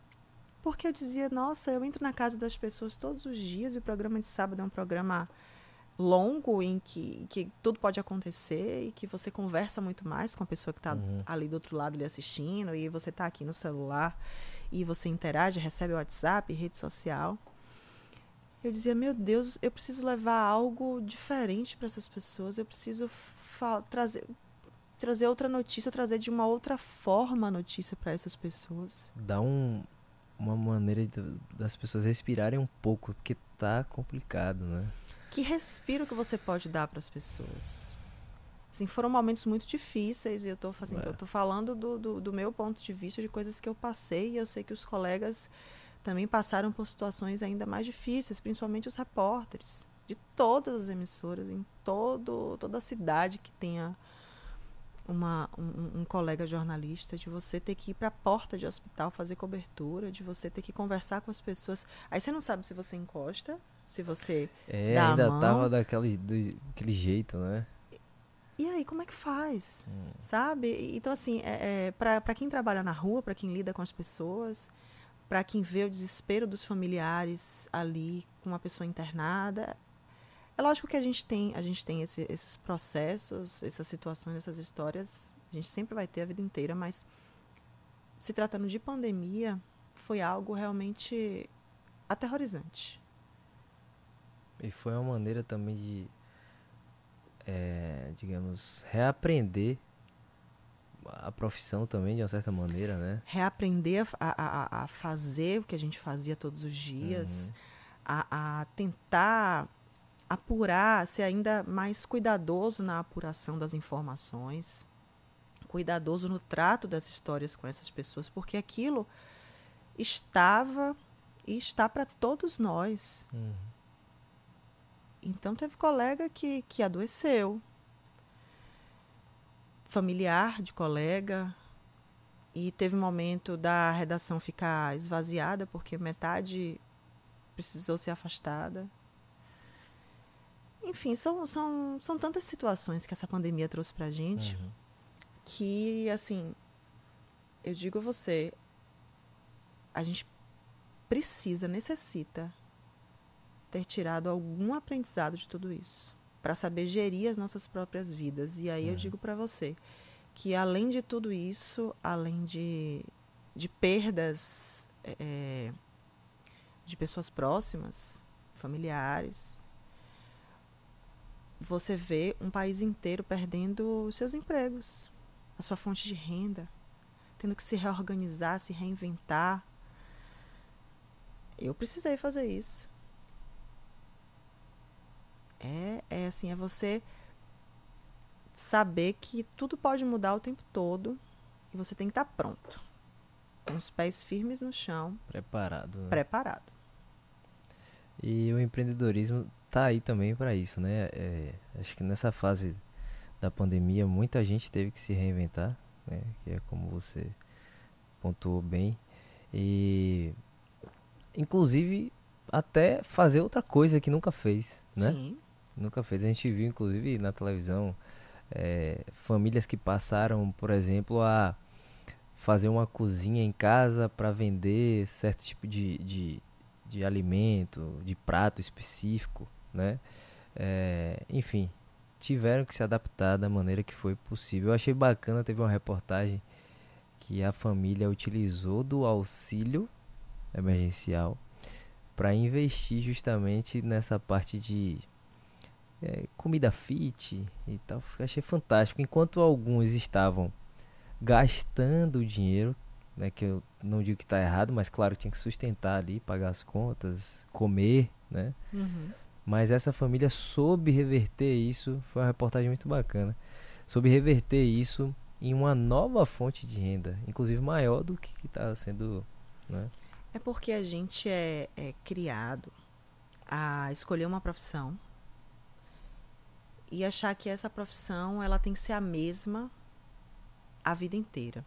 Porque eu dizia, nossa, eu entro na casa das pessoas todos os dias e o programa de sábado é um programa longo em que, que tudo pode acontecer e que você conversa muito mais com a pessoa que está uhum. ali do outro lado lhe assistindo e você está aqui no celular e você interage, recebe o WhatsApp, rede social. Eu dizia, meu Deus, eu preciso levar algo diferente para essas pessoas, eu preciso trazer trazer outra notícia, trazer de uma outra forma a notícia para essas pessoas. Dá um, uma maneira de, das pessoas respirarem um pouco, porque tá complicado, né? Que respiro que você pode dar para as pessoas? Assim, foram momentos muito difíceis e eu estou fazendo, é. falando do, do, do, meu ponto de vista de coisas que eu passei e eu sei que os colegas também passaram por situações ainda mais difíceis, principalmente os repórteres de todas as emissoras em todo toda a cidade que tenha uma, um, um, colega jornalista, de você ter que ir para a porta de hospital fazer cobertura, de você ter que conversar com as pessoas. Aí você não sabe se você encosta, se você. É, dá ainda a mão. tava daquele, daquele jeito, né? E aí, como é que faz? Hum. Sabe? Então, assim, é, é para quem trabalha na rua, para quem lida com as pessoas, para quem vê o desespero dos familiares ali com uma pessoa internada, é lógico que a gente tem, a gente tem esse, esses processos, essas situações, essas histórias, a gente sempre vai ter a vida inteira, mas se tratando de pandemia, foi algo realmente aterrorizante. E foi uma maneira também de, é, digamos, reaprender a profissão também, de uma certa maneira, né? Reaprender a, a, a fazer o que a gente fazia todos os dias, uhum. a, a tentar apurar, ser ainda mais cuidadoso na apuração das informações, cuidadoso no trato das histórias com essas pessoas, porque aquilo estava e está para todos nós. Uhum. Então teve colega que, que adoeceu, familiar de colega, e teve um momento da redação ficar esvaziada, porque metade precisou ser afastada. Enfim, são, são, são tantas situações que essa pandemia trouxe pra gente uhum. que, assim, eu digo a você, a gente precisa, necessita ter tirado algum aprendizado de tudo isso para saber gerir as nossas próprias vidas. E aí uhum. eu digo para você que além de tudo isso, além de, de perdas é, de pessoas próximas, familiares, você vê um país inteiro perdendo os seus empregos, a sua fonte de renda, tendo que se reorganizar, se reinventar. Eu precisei fazer isso. É, é assim, é você saber que tudo pode mudar o tempo todo e você tem que estar pronto, com os pés firmes no chão, preparado. Né? Preparado. E o empreendedorismo tá aí também para isso, né? É, acho que nessa fase da pandemia muita gente teve que se reinventar, né? Que é como você pontuou bem e inclusive até fazer outra coisa que nunca fez, né? Sim. Nunca fez. A gente viu inclusive na televisão é, famílias que passaram, por exemplo, a fazer uma cozinha em casa para vender certo tipo de, de, de alimento, de prato específico, né? É, enfim, tiveram que se adaptar da maneira que foi possível. Eu achei bacana, teve uma reportagem que a família utilizou do auxílio emergencial para investir justamente nessa parte de é, comida fit e tal. Achei fantástico. Enquanto alguns estavam gastando dinheiro, né, que eu não digo que está errado, mas claro, tinha que sustentar ali, pagar as contas, comer, né? Uhum. Mas essa família soube reverter isso, foi uma reportagem muito bacana. Soube reverter isso em uma nova fonte de renda, inclusive maior do que está sendo. Né? É porque a gente é, é criado a escolher uma profissão e achar que essa profissão ela tem que ser a mesma a vida inteira.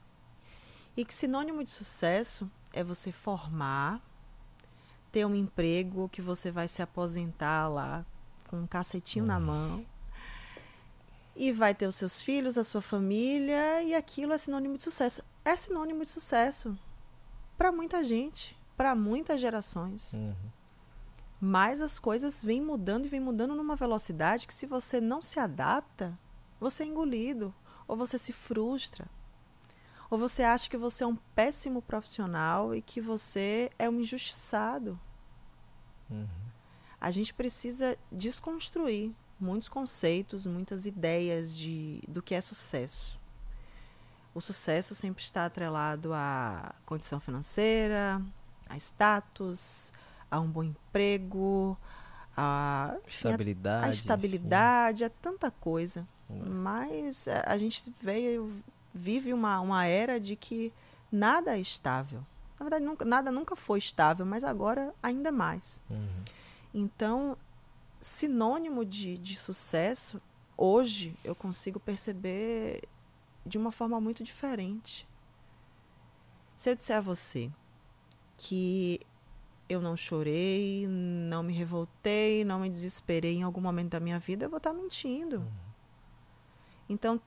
E que sinônimo de sucesso é você formar ter um emprego que você vai se aposentar lá com um cacetinho na hum. mão e vai ter os seus filhos, a sua família e aquilo é sinônimo de sucesso. É sinônimo de sucesso para muita gente. para muitas gerações. Uhum. Mas as coisas vêm mudando e vêm mudando numa velocidade que se você não se adapta, você é engolido, ou você se frustra, ou você acha que você é um péssimo profissional e que você é um injustiçado. Uhum. A gente precisa desconstruir muitos conceitos, muitas ideias de, do que é sucesso. O sucesso sempre está atrelado à condição financeira, a status, a um bom emprego, a, enfim, a- Estabilidade. a estabilidade, a tanta coisa. enfim. Mas a, a gente veio, vive uma, uma era de que nada é estável. Na verdade, nunca, nada nunca foi estável, mas agora ainda mais. Uhum. Então, sinônimo de, de sucesso, hoje eu consigo perceber de uma forma muito diferente. Se eu disser a você que eu não chorei, não me revoltei, não me desesperei em algum momento da minha vida, eu vou estar mentindo. Então,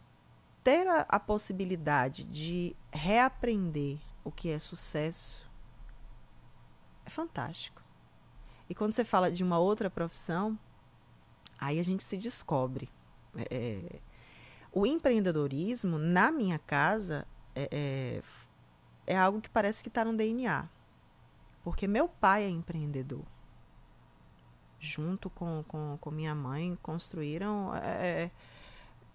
ter a, a possibilidade de reaprender o que é sucesso é fantástico. E quando você fala de uma outra profissão, aí a gente se descobre. É, é, o empreendedorismo, na minha casa, é, é, é algo que parece que está no DNA. Porque meu pai é empreendedor. Junto com, com, com minha mãe, construíram. é, é,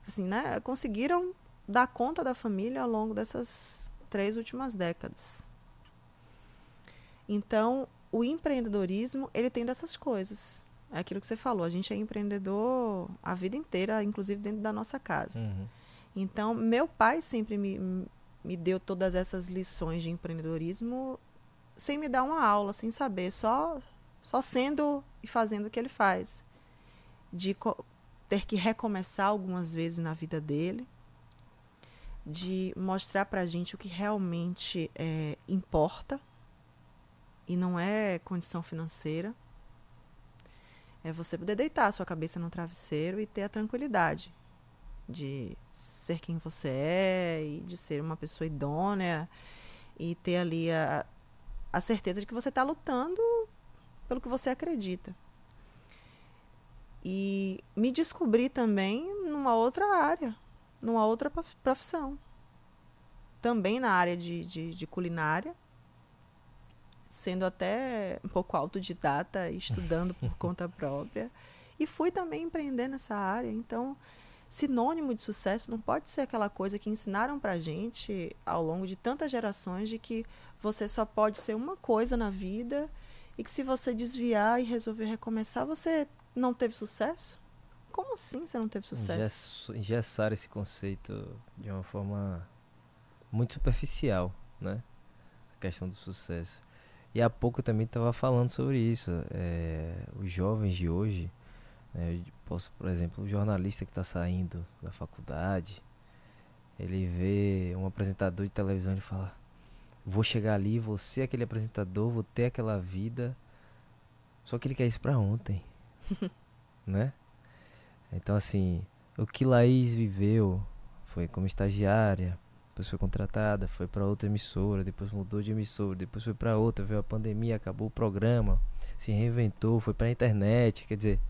assim, né, conseguiram dar conta da família ao longo dessas três últimas décadas. Então, o empreendedorismo, ele tem dessas coisas. É aquilo que você falou, a gente é empreendedor a vida inteira, inclusive dentro da nossa casa. Uhum. Então, meu pai sempre me, me deu todas essas lições de empreendedorismo sem me dar uma aula, sem saber, só, só sendo e fazendo o que ele faz. De ter que recomeçar algumas vezes na vida dele, de mostrar pra gente o que realmente é, importa e não é condição financeira. É você poder deitar a sua cabeça no travesseiro e ter a tranquilidade de ser quem você é e de ser uma pessoa idônea e ter ali a, a certeza de que você está lutando pelo que você acredita. E me descobri também numa outra área, numa outra prof- profissão. Também na área de, de, de culinária, sendo até um pouco autodidata, estudando por [laughs] conta própria. E fui também empreender nessa área. Então, sinônimo de sucesso não pode ser aquela coisa que ensinaram pra gente ao longo de tantas gerações de que você só pode ser uma coisa na vida e que se você desviar e resolver recomeçar, você não teve sucesso? Como assim você não teve sucesso? Engess- Engessar esse conceito de uma forma muito superficial, né? A questão do sucesso. E há pouco eu também estava falando sobre isso. é, os jovens de hoje, né, posso, por exemplo, o jornalista que está saindo da faculdade, ele vê um apresentador de televisão e fala: Vou chegar ali, vou ser aquele apresentador, vou ter aquela vida. Só que ele quer isso pra ontem, [laughs] né? Então, assim, o que Laís viveu foi como estagiária, depois foi contratada, foi para outra emissora, depois mudou de emissora, depois foi para outra, veio a pandemia, acabou o programa, se reinventou, foi para a internet, quer dizer,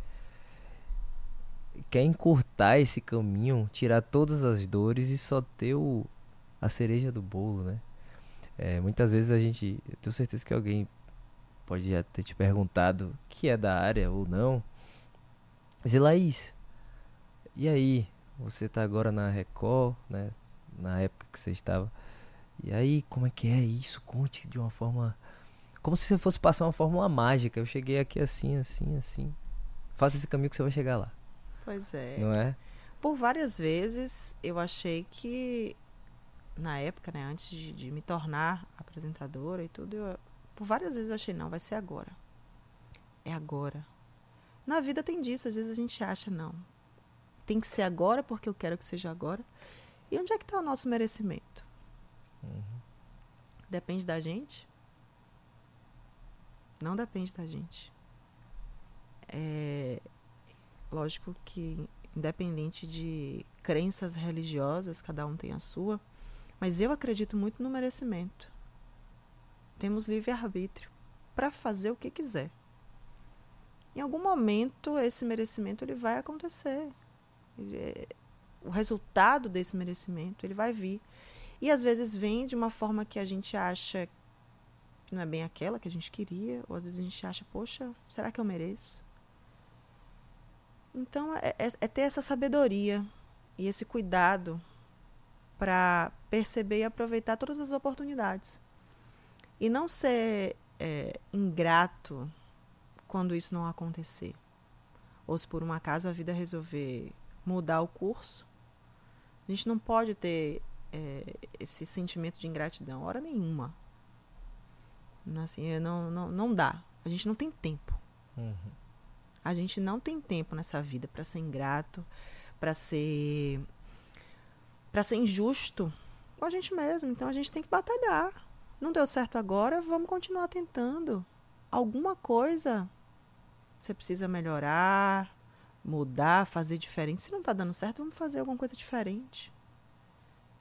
quer encurtar esse caminho, tirar todas as dores e só ter o, a cereja do bolo, né? É, muitas vezes a gente, eu tenho certeza que alguém pode já ter te perguntado que é da área ou não. Mas e Laís, e aí? Você tá agora na Record, né? Na época que você estava. E aí, como é que é isso? Conte de uma forma. Como se você fosse passar uma fórmula mágica. Eu cheguei aqui assim, assim, assim. Faça esse caminho que você vai chegar lá. Pois é. Não é? Por várias vezes eu achei que, na época, né, antes de, de me tornar apresentadora e tudo, eu- por várias vezes eu achei, não, vai ser agora. É agora. Na vida tem disso, às vezes a gente acha, não. Tem que ser agora porque eu quero que seja agora. E onde é que está o nosso merecimento? Depende da gente? Não depende da gente. É, lógico que independente de crenças religiosas, cada um tem a sua, mas eu acredito muito no merecimento. Temos livre-arbítrio. para fazer o que quiser. Em algum momento esse merecimento ele vai acontecer. O resultado desse merecimento ele vai vir. E às vezes vem de uma forma que a gente acha que não é bem aquela que a gente queria, ou às vezes a gente acha, poxa, será que eu mereço? Então é, é, é ter essa sabedoria e esse cuidado para perceber e aproveitar todas as oportunidades. E não ser é, ingrato quando isso não acontecer. Ou se por um acaso a vida resolver mudar o curso, a gente não pode ter é, esse sentimento de ingratidão, hora nenhuma. Assim, é, não, não, não dá. A gente não tem tempo. Uhum. A gente não tem tempo nessa vida para ser ingrato, para ser para ser injusto com a gente mesmo. Então a gente tem que batalhar. Não deu certo agora, vamos continuar tentando. Alguma coisa você precisa melhorar, mudar, fazer diferente. Se não está dando certo, vamos fazer alguma coisa diferente.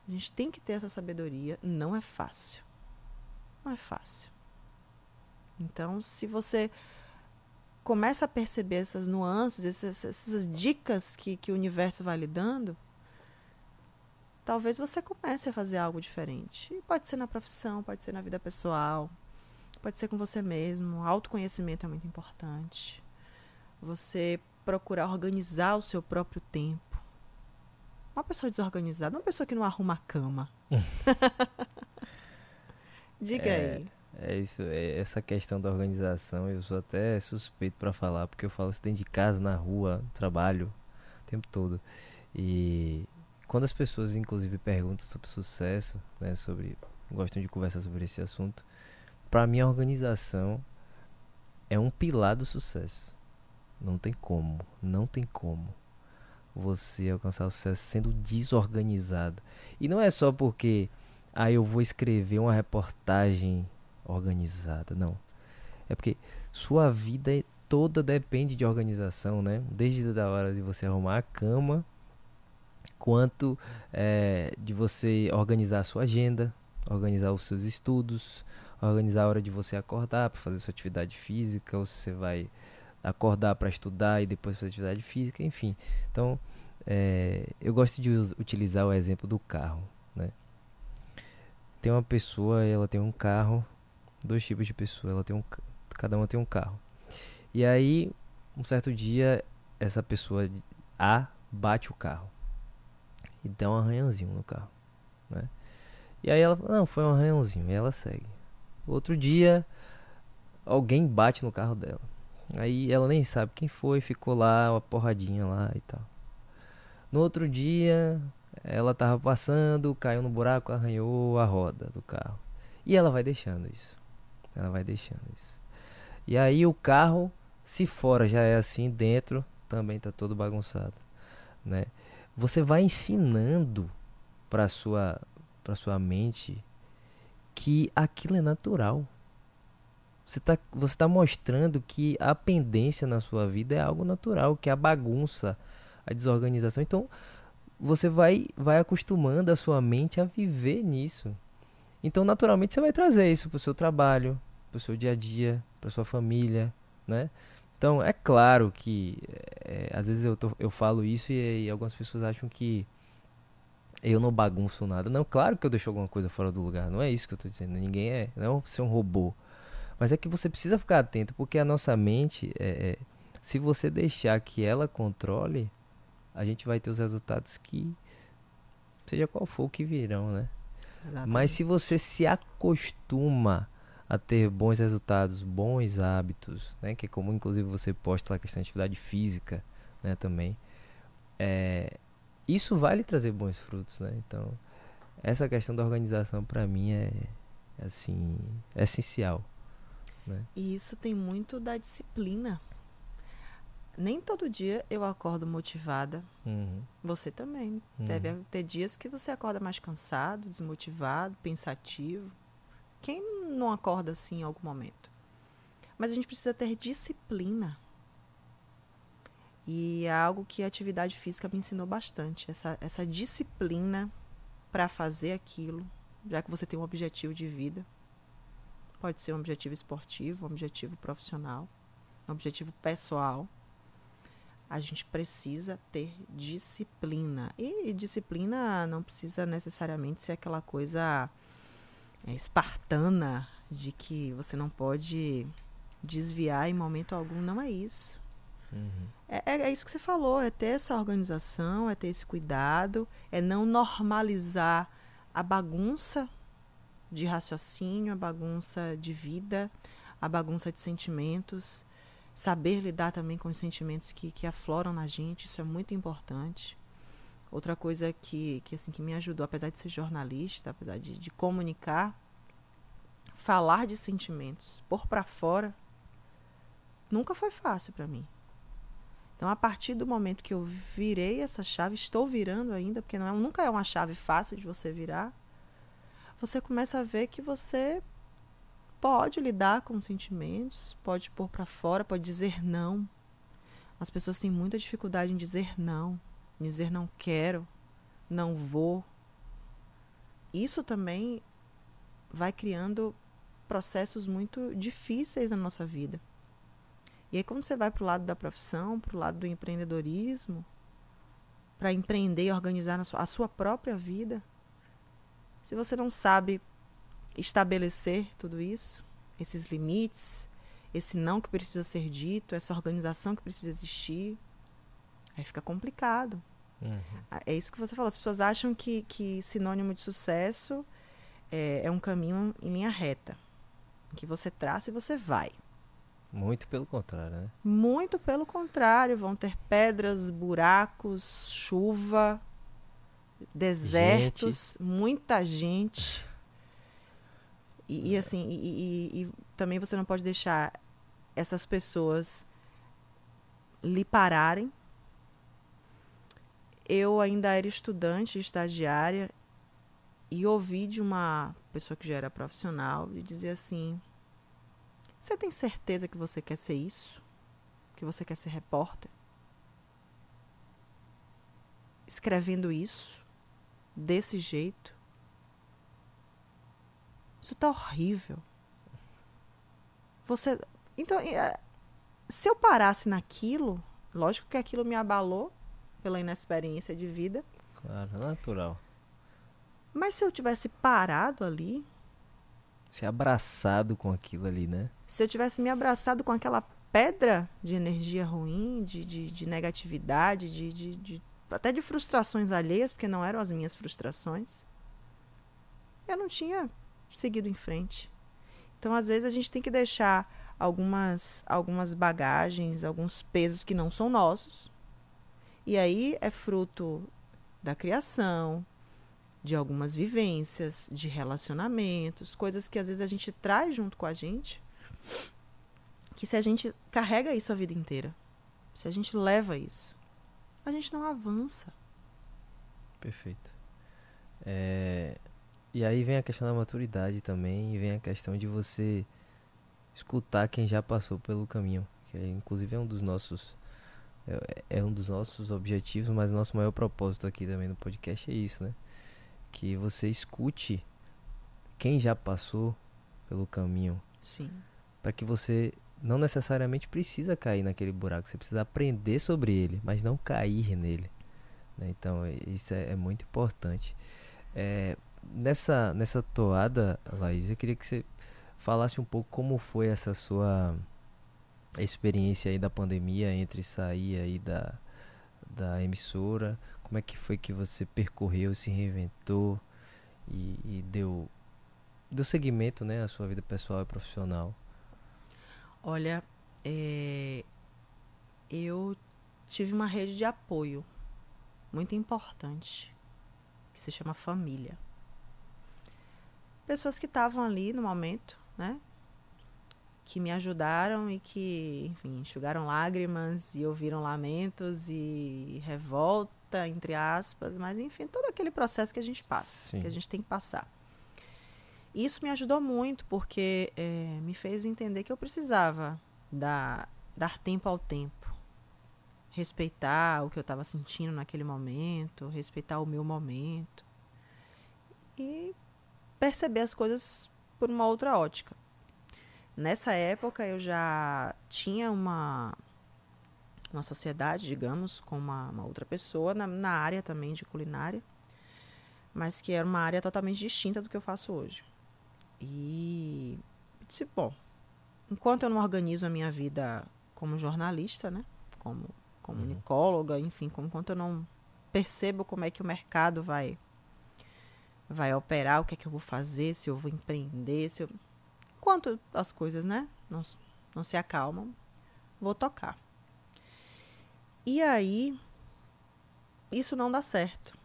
A gente tem que ter essa sabedoria. Não é fácil. Não é fácil. Então, se você começa a perceber essas nuances, essas, essas dicas que, que o universo vai lhe dando, talvez você comece a fazer algo diferente. E pode ser na profissão, pode ser na vida pessoal, pode ser com você mesmo. Autoconhecimento é muito importante. Você procurar organizar o seu próprio tempo. Uma pessoa desorganizada, uma pessoa que não arruma a cama. [laughs] Diga é, aí. É isso, é essa questão da organização, eu sou até suspeito para falar, porque eu falo isso dentro de casa, na rua, trabalho, o tempo todo. E quando as pessoas, inclusive, perguntam sobre sucesso, né, sobre gostam de conversar sobre esse assunto, para mim a organização é um pilar do sucesso. Não tem como, não tem como você alcançar o sucesso sendo desorganizado. E não é só porque ah, eu vou escrever uma reportagem organizada, não. É porque sua vida toda depende de organização, né? Desde a hora de você arrumar a cama quanto é, de você organizar a sua agenda, organizar os seus estudos, organizar a hora de você acordar para fazer sua atividade física, ou se você vai acordar para estudar e depois fazer atividade física, enfim. Então, é, eu gosto de utilizar o exemplo do carro, né? Tem uma pessoa, ela tem um carro, dois tipos de pessoa, ela tem um, cada uma tem um carro. E aí, um certo dia, essa pessoa A bate o carro e dá um arranhãozinho no carro, né? E aí ela não, foi um arranhãozinho, e ela segue. Outro dia, alguém bate no carro dela. Aí ela nem sabe quem foi, ficou lá, uma porradinha lá e tal. No outro dia, ela tava passando, caiu no buraco, arranhou a roda do carro. E ela vai deixando isso. Ela vai deixando isso. E aí o carro, se fora já é assim, dentro também tá todo bagunçado, né? você vai ensinando para sua para sua mente que aquilo é natural. Você está você tá mostrando que a pendência na sua vida é algo natural, que a bagunça, a desorganização. Então, você vai, vai acostumando a sua mente a viver nisso. Então, naturalmente, você vai trazer isso para o seu trabalho, para o seu dia a dia, para sua família, né? Então, é claro que é, às vezes eu, tô, eu falo isso e, e, algumas pessoas acham que eu não bagunço nada. Não, claro que eu deixo alguma coisa fora do lugar. Não é isso que eu estou dizendo. Ninguém é. Não é ser um robô. Mas é que você precisa ficar atento, porque a nossa mente, é, é, se você deixar que ela controle, a gente vai ter os resultados que, seja qual for o que virão, né? Exatamente. Mas se você se acostuma a ter bons resultados, bons hábitos, né? Que é como inclusive você posta lá a questão de atividade física, né? Também. É, isso vai lhe trazer bons frutos, né? Então, essa questão da organização para mim é, é, assim, é essencial. Né? E isso tem muito da disciplina. Nem todo dia eu acordo motivada. Uhum. Você também. Uhum. Deve ter dias que você acorda mais cansado, desmotivado, pensativo. Quem não acorda assim em algum momento? Mas a gente precisa ter disciplina. E é algo que a atividade física me ensinou bastante. Essa, essa disciplina para fazer aquilo, já que você tem um objetivo de vida. Pode ser um objetivo esportivo, um objetivo profissional, um objetivo pessoal. A gente precisa ter disciplina. E disciplina não precisa necessariamente ser aquela coisa é, espartana de que você não pode desviar em momento algum. Não é isso. Uhum. É, é, é isso que você falou, é ter essa organização, é ter esse cuidado, é não normalizar a bagunça de raciocínio, a bagunça de vida, a bagunça de sentimentos, saber lidar também com os sentimentos que, que afloram na gente, isso é muito importante. Outra coisa que, que, assim, que me ajudou, apesar de ser jornalista, apesar de, de comunicar, falar de sentimentos, por para fora, nunca foi fácil para mim. Então, a partir do momento que eu virei essa chave, estou virando ainda, porque não é, nunca é uma chave fácil de você virar, você começa a ver que você pode lidar com sentimentos, pode pôr para fora, pode dizer não. As pessoas têm muita dificuldade em dizer não, em dizer não quero, não vou. Isso também vai criando processos muito difíceis na nossa vida. E aí, quando você vai para o lado da profissão, para o lado do empreendedorismo, para empreender e organizar a sua própria vida, se você não sabe estabelecer tudo isso, esses limites, esse não que precisa ser dito, essa organização que precisa existir, aí fica complicado. Uhum. É isso que você falou. As pessoas acham que, que sinônimo de sucesso é, é um caminho em linha reta, que você traça e você vai. Muito pelo contrário, né? Muito pelo contrário, vão ter pedras, buracos, chuva, desertos, gente. muita gente. E, e assim, e, e, e, também você não pode deixar essas pessoas lhe pararem. Eu ainda era estudante, estagiária, e ouvi de uma pessoa que já era profissional e dizer assim: você tem certeza que você quer ser isso? Que você quer ser repórter? Escrevendo isso? Desse jeito? Isso tá horrível. Você. Então, é, se eu parasse naquilo, lógico que aquilo me abalou pela inexperiência de vida. Claro, natural. Mas se eu tivesse parado ali, se abraçado com aquilo ali, né? Se eu tivesse me abraçado com aquela pedra de energia ruim, de, de, de negatividade, de, de, de, até de frustrações alheias, porque não eram as minhas frustrações, eu não tinha seguido em frente. Então, às vezes, a gente tem que deixar algumas, algumas bagagens, alguns pesos que não são nossos. E aí é fruto da criação, de algumas vivências, de relacionamentos, coisas que às vezes a gente traz junto com a gente, que se a gente carrega isso a vida inteira, se a gente leva isso, a gente não avança. Perfeito. É, e aí vem a questão da maturidade também, e vem a questão de você escutar quem já passou pelo caminho, que é, inclusive é um dos nossos é, é um dos nossos objetivos, mas o nosso maior propósito aqui também no podcast é isso, né? que você escute quem já passou pelo caminho. Sim. Para que você não necessariamente precisa cair naquele buraco, você precisa aprender sobre ele, mas não cair nele. Né? Então isso é, é muito importante. É, nessa nessa toada, Laís, eu queria que você falasse um pouco como foi essa sua experiência aí da pandemia entre sair aí da da emissora como é que foi que você percorreu, se reinventou e, e deu, deu seguimento né, à sua vida pessoal e profissional? Olha, é, eu tive uma rede de apoio muito importante, que se chama família. Pessoas que estavam ali no momento, né? Que me ajudaram e que, enfim, enxugaram lágrimas e ouviram lamentos e revolta entre aspas, mas enfim, todo aquele processo que a gente passa, Sim. que a gente tem que passar. Isso me ajudou muito, porque é, me fez entender que eu precisava dar, dar tempo ao tempo. Respeitar o que eu estava sentindo naquele momento, respeitar o meu momento. E perceber as coisas por uma outra ótica. Nessa época eu já tinha uma uma sociedade, digamos, com uma, uma outra pessoa na, na área também de culinária, mas que era uma área totalmente distinta do que eu faço hoje. E disse, bom, enquanto eu não organizo a minha vida como jornalista, né, como comunicóloga, uhum. enfim, como, enquanto eu não percebo como é que o mercado vai vai operar, o que é que eu vou fazer, se eu vou empreender, se eu... enquanto as coisas, né, não, não se acalmam, vou tocar. E aí, isso não dá certo.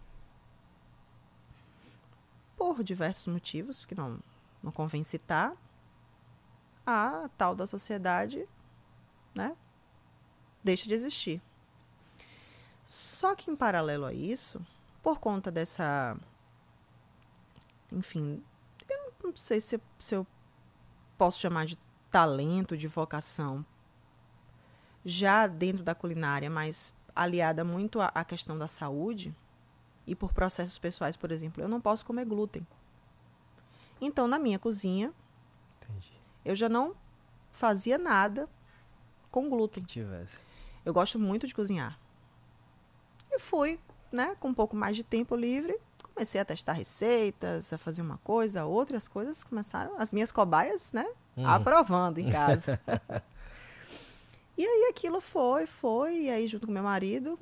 Por diversos motivos que não, não convém citar, a tal da sociedade né, deixa de existir. Só que em paralelo a isso, por conta dessa. Enfim, eu não sei se, se eu posso chamar de talento, de vocação já dentro da culinária, mas aliada muito à, à questão da saúde e por processos pessoais, por exemplo, eu não posso comer glúten. Então, na minha cozinha, Entendi. eu já não fazia nada com glúten. Tivesse. Eu gosto muito de cozinhar. E fui, né, com um pouco mais de tempo livre, comecei a testar receitas, a fazer uma coisa, outras coisas começaram, as minhas cobaias, né, uhum. aprovando em [laughs] casa. E aí aquilo foi, foi, e aí junto com meu marido,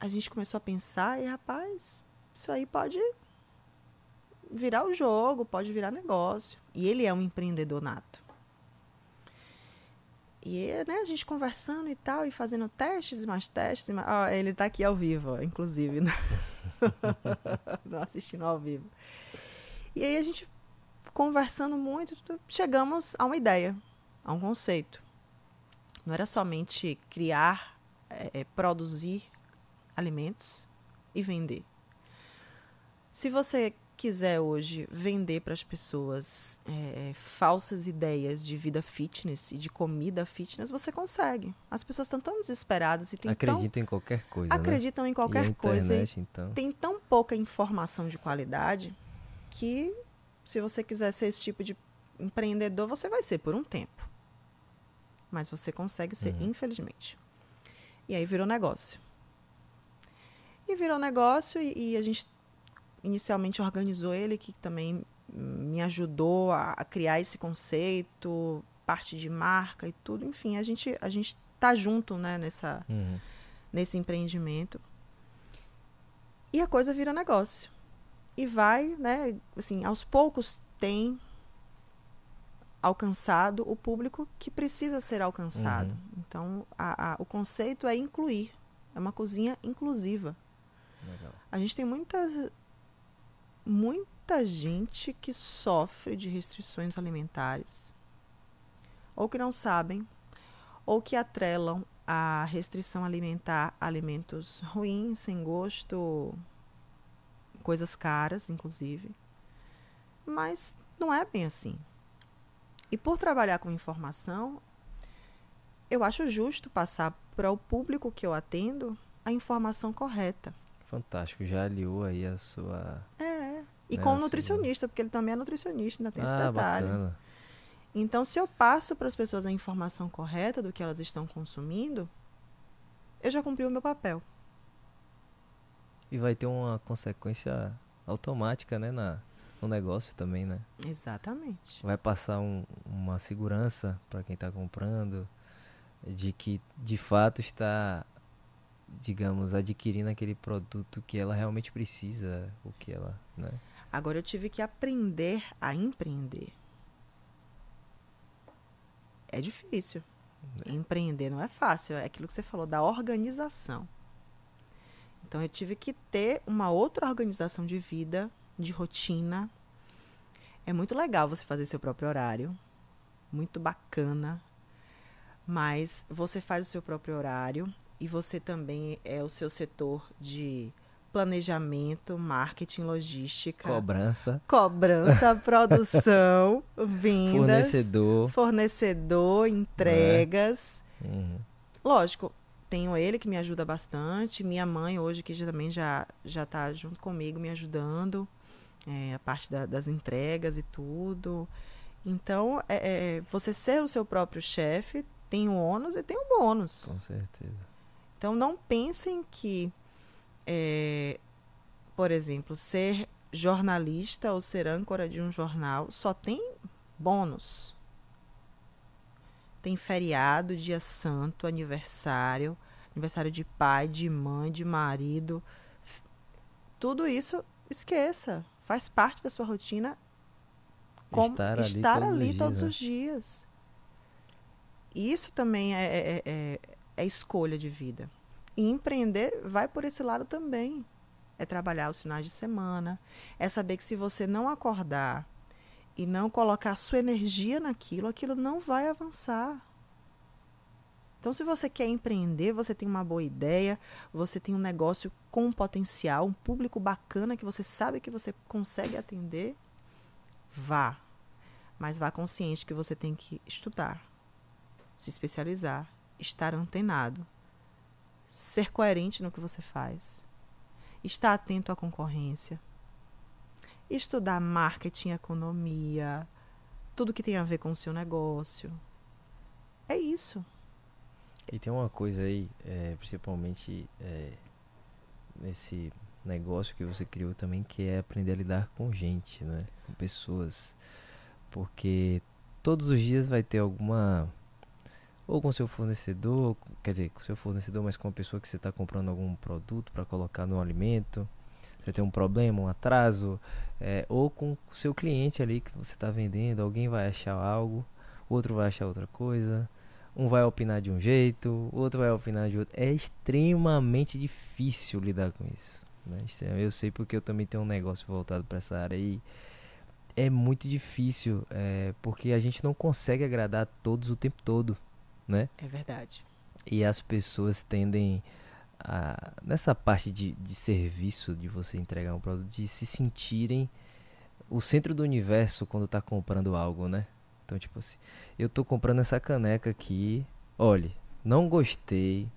a gente começou a pensar, e rapaz, isso aí pode virar o jogo, pode virar negócio. E ele é um empreendedor nato. E né, a gente conversando e tal, e fazendo testes e mais testes. E mais... Ele está aqui ao vivo, inclusive. Né? [laughs] Não assistindo ao vivo. E aí a gente conversando muito, chegamos a uma ideia, a um conceito. Não era somente criar, é, produzir alimentos e vender. Se você quiser hoje vender para as pessoas é, é, falsas ideias de vida fitness e de comida fitness, você consegue. As pessoas estão tão desesperadas e têm acreditam tão, em qualquer coisa. Né? Acreditam né? em qualquer internet, coisa. Então. Tem tão pouca informação de qualidade que se você quiser ser esse tipo de empreendedor, você vai ser por um tempo mas você consegue ser, uhum. infelizmente. E aí virou negócio. E virou negócio e, e, a gente inicialmente organizou ele, que também me ajudou a, a, criar esse conceito, parte de marca e tudo. Enfim, a gente a gente tá junto, né, nessa uhum. nesse empreendimento. E a coisa vira negócio. E vai, né, assim, aos poucos tem alcançado o público que precisa ser alcançado. Uhum. Então, a, a, o conceito é incluir. É uma cozinha inclusiva. Legal. A gente tem muita, muita gente que sofre de restrições alimentares, ou que não sabem, ou que atrelam a restrição alimentar a alimentos ruins, sem gosto, coisas caras, inclusive. Mas não é bem assim. E por trabalhar com informação, eu acho justo passar para o público que eu atendo a informação correta. Fantástico, já aliou aí a sua. É, e né, com o nutricionista, porque ele também é nutricionista, ainda tem ah, esse detalhe. Bacana. Então, se eu passo para as pessoas a informação correta do que elas estão consumindo, eu já cumpri o meu papel. E vai ter uma consequência automática, né, na, no negócio também, né? Exatamente. Vai passar um, uma segurança para quem está comprando de que de fato está, digamos, adquirindo aquele produto que ela realmente precisa, o que ela, né? Agora eu tive que aprender a empreender. É difícil. É. Empreender não é fácil, é aquilo que você falou da organização. Então eu tive que ter uma outra organização de vida de rotina. É muito legal você fazer seu próprio horário, muito bacana, mas você faz o seu próprio horário e você também é o seu setor de planejamento, marketing, logística, cobrança, cobrança, [laughs] produção, vendas, fornecedor, fornecedor, entregas. É. Uhum. Lógico, tenho ele que me ajuda bastante, minha mãe hoje que também já já está junto comigo me ajudando é, a parte da, das entregas e tudo. Então, é, é, você ser o seu próprio chefe tem o ônus e tem o bônus. Com certeza. Então, não pensem que, é, por exemplo, ser jornalista ou ser âncora de um jornal só tem bônus. Tem feriado, dia santo, aniversário, aniversário de pai, de mãe, de marido. Tudo isso, esqueça. Faz parte da sua rotina como Estar ali estar todos os ali dias, todos os dias. Isso também é, é, é- é escolha de vida. E empreender vai por esse lado também. É trabalhar os finais de semana. É saber que se você não acordar e não colocar sua energia naquilo, aquilo não vai avançar. Então, se você quer empreender, você tem uma boa ideia, você tem um negócio com potencial, um público bacana que você sabe que você consegue atender, vá. Mas vá consciente que você tem que estudar, se especializar, estar antenado, ser coerente no que você faz, estar atento à concorrência, estudar marketing, economia, tudo que tem a ver com o seu negócio. É isso. E tem uma coisa aí, é, principalmente é, nesse negócio que você criou também, que é aprender a lidar com gente, né? Com pessoas. Porque todos os dias vai ter alguma. Ou com seu fornecedor, quer dizer, com seu fornecedor, mas com a pessoa que você está comprando algum produto para colocar no alimento. Você tem um problema, um atraso, é, ou com o seu cliente ali que você está vendendo, alguém vai achar algo, outro vai achar outra coisa, um vai opinar de um jeito, outro vai opinar de outro. É extremamente difícil lidar com isso. Né? Extrema- Eu sei porque eu também tenho um negócio voltado para essa área e é muito difícil, é, porque a gente não consegue agradar todos o tempo todo, né? É verdade. E as pessoas tendem a, nessa parte de, de serviço, de você entregar um produto, de se sentirem o centro do universo quando tá comprando algo, né? Então, tipo assim, eu tô comprando essa caneca aqui, olhe, não gostei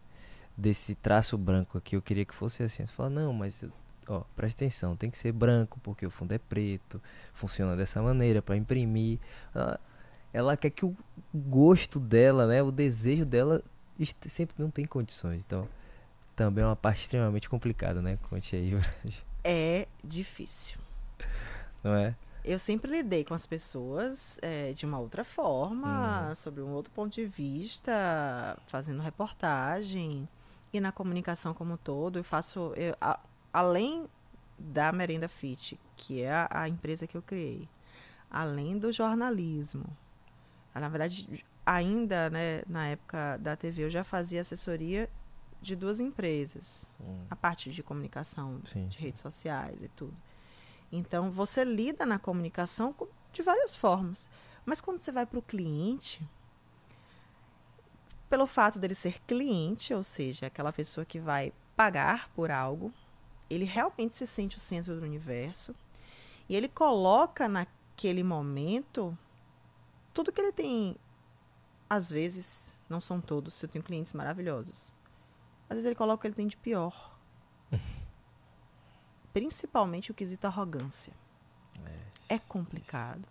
desse traço branco aqui, eu queria que fosse assim. Você fala, não, mas, eu- ó, presta atenção, tem que ser branco porque o fundo é preto, funciona dessa maneira para imprimir. Ela quer que o gosto dela, né, o desejo dela sempre não tem condições. Então, também é uma parte extremamente complicada, né? Conte aí, É difícil. não é? Eu sempre lidei com as pessoas eh, de uma outra forma, sobre um outro ponto de vista, fazendo reportagem e na comunicação como um todo. Eu faço, eu- a- além da Merenda Fit, que é a, a empresa que eu criei, além do jornalismo, na verdade, ainda né, na época da TV, eu já fazia assessoria de duas empresas, Hum, a parte de comunicação sim, de sim. redes sociais e tudo. Então, você lida na comunicação com- de várias formas. Mas quando você vai para o cliente, pelo fato dele ser cliente, ou seja, aquela pessoa que vai pagar por algo, ele realmente se sente o centro do universo e ele coloca naquele momento tudo que ele tem. Às vezes, não são todos, eu tenho clientes maravilhosos. Às vezes ele coloca o que ele tem de pior [laughs] principalmente o quesito arrogância. É. complicado.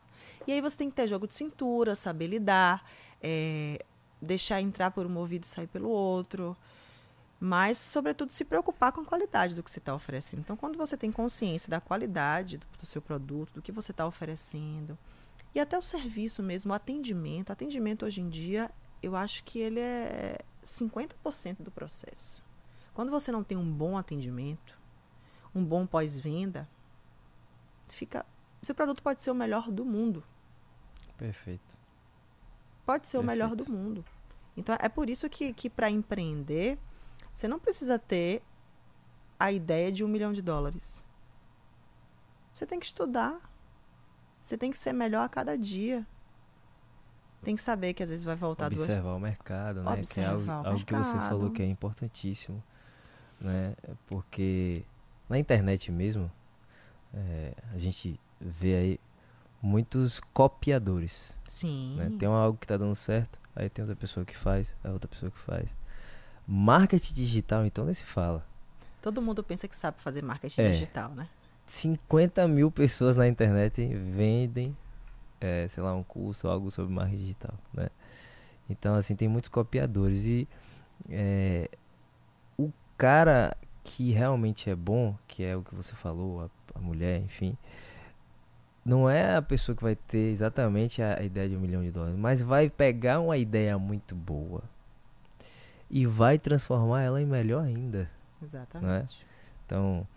E aí você tem que ter jogo de cintura, saber lidar, é, deixar entrar por um ouvido e sair pelo outro. Mas, sobretudo, se preocupar com a qualidade do que você está oferecendo. Então, quando você tem consciência da qualidade do, do seu produto, do que você está oferecendo, e até o serviço mesmo, o atendimento. Atendimento hoje em dia, eu acho que ele é 50% do processo. Quando você não tem um bom atendimento, um bom pós-venda, fica. Seu produto pode ser o melhor do mundo. Perfeito. Pode ser o melhor do Perfeito. mundo. Então é por isso que, que para empreender, você não precisa ter a ideia de um milhão de dólares. Você tem que estudar. Você tem que ser melhor a cada dia. Tem que saber que às vezes vai voltar duas. Observar o mercado, né? que é algo, Observar o algo que você falou mercado. que é importantíssimo, né? Porque na internet mesmo, é, a gente vê aí muitos copiadores, Sim. né? Tem algo que tá dando certo, aí tem outra pessoa que faz, a outra pessoa que faz. Marketing digital, então, nem se fala. Todo mundo pensa que sabe fazer marketing É. digital, né? 50 mil pessoas na internet vendem é, sei lá, um curso ou algo sobre marketing digital, né? Então, assim, tem muitos copiadores e é, o cara que realmente é bom, que é o que você falou, a, a mulher, enfim, não é a pessoa que vai ter exatamente a ideia de um milhão de dólares, mas vai pegar uma ideia muito boa e vai transformar ela em melhor ainda. Exatamente. Né? Então,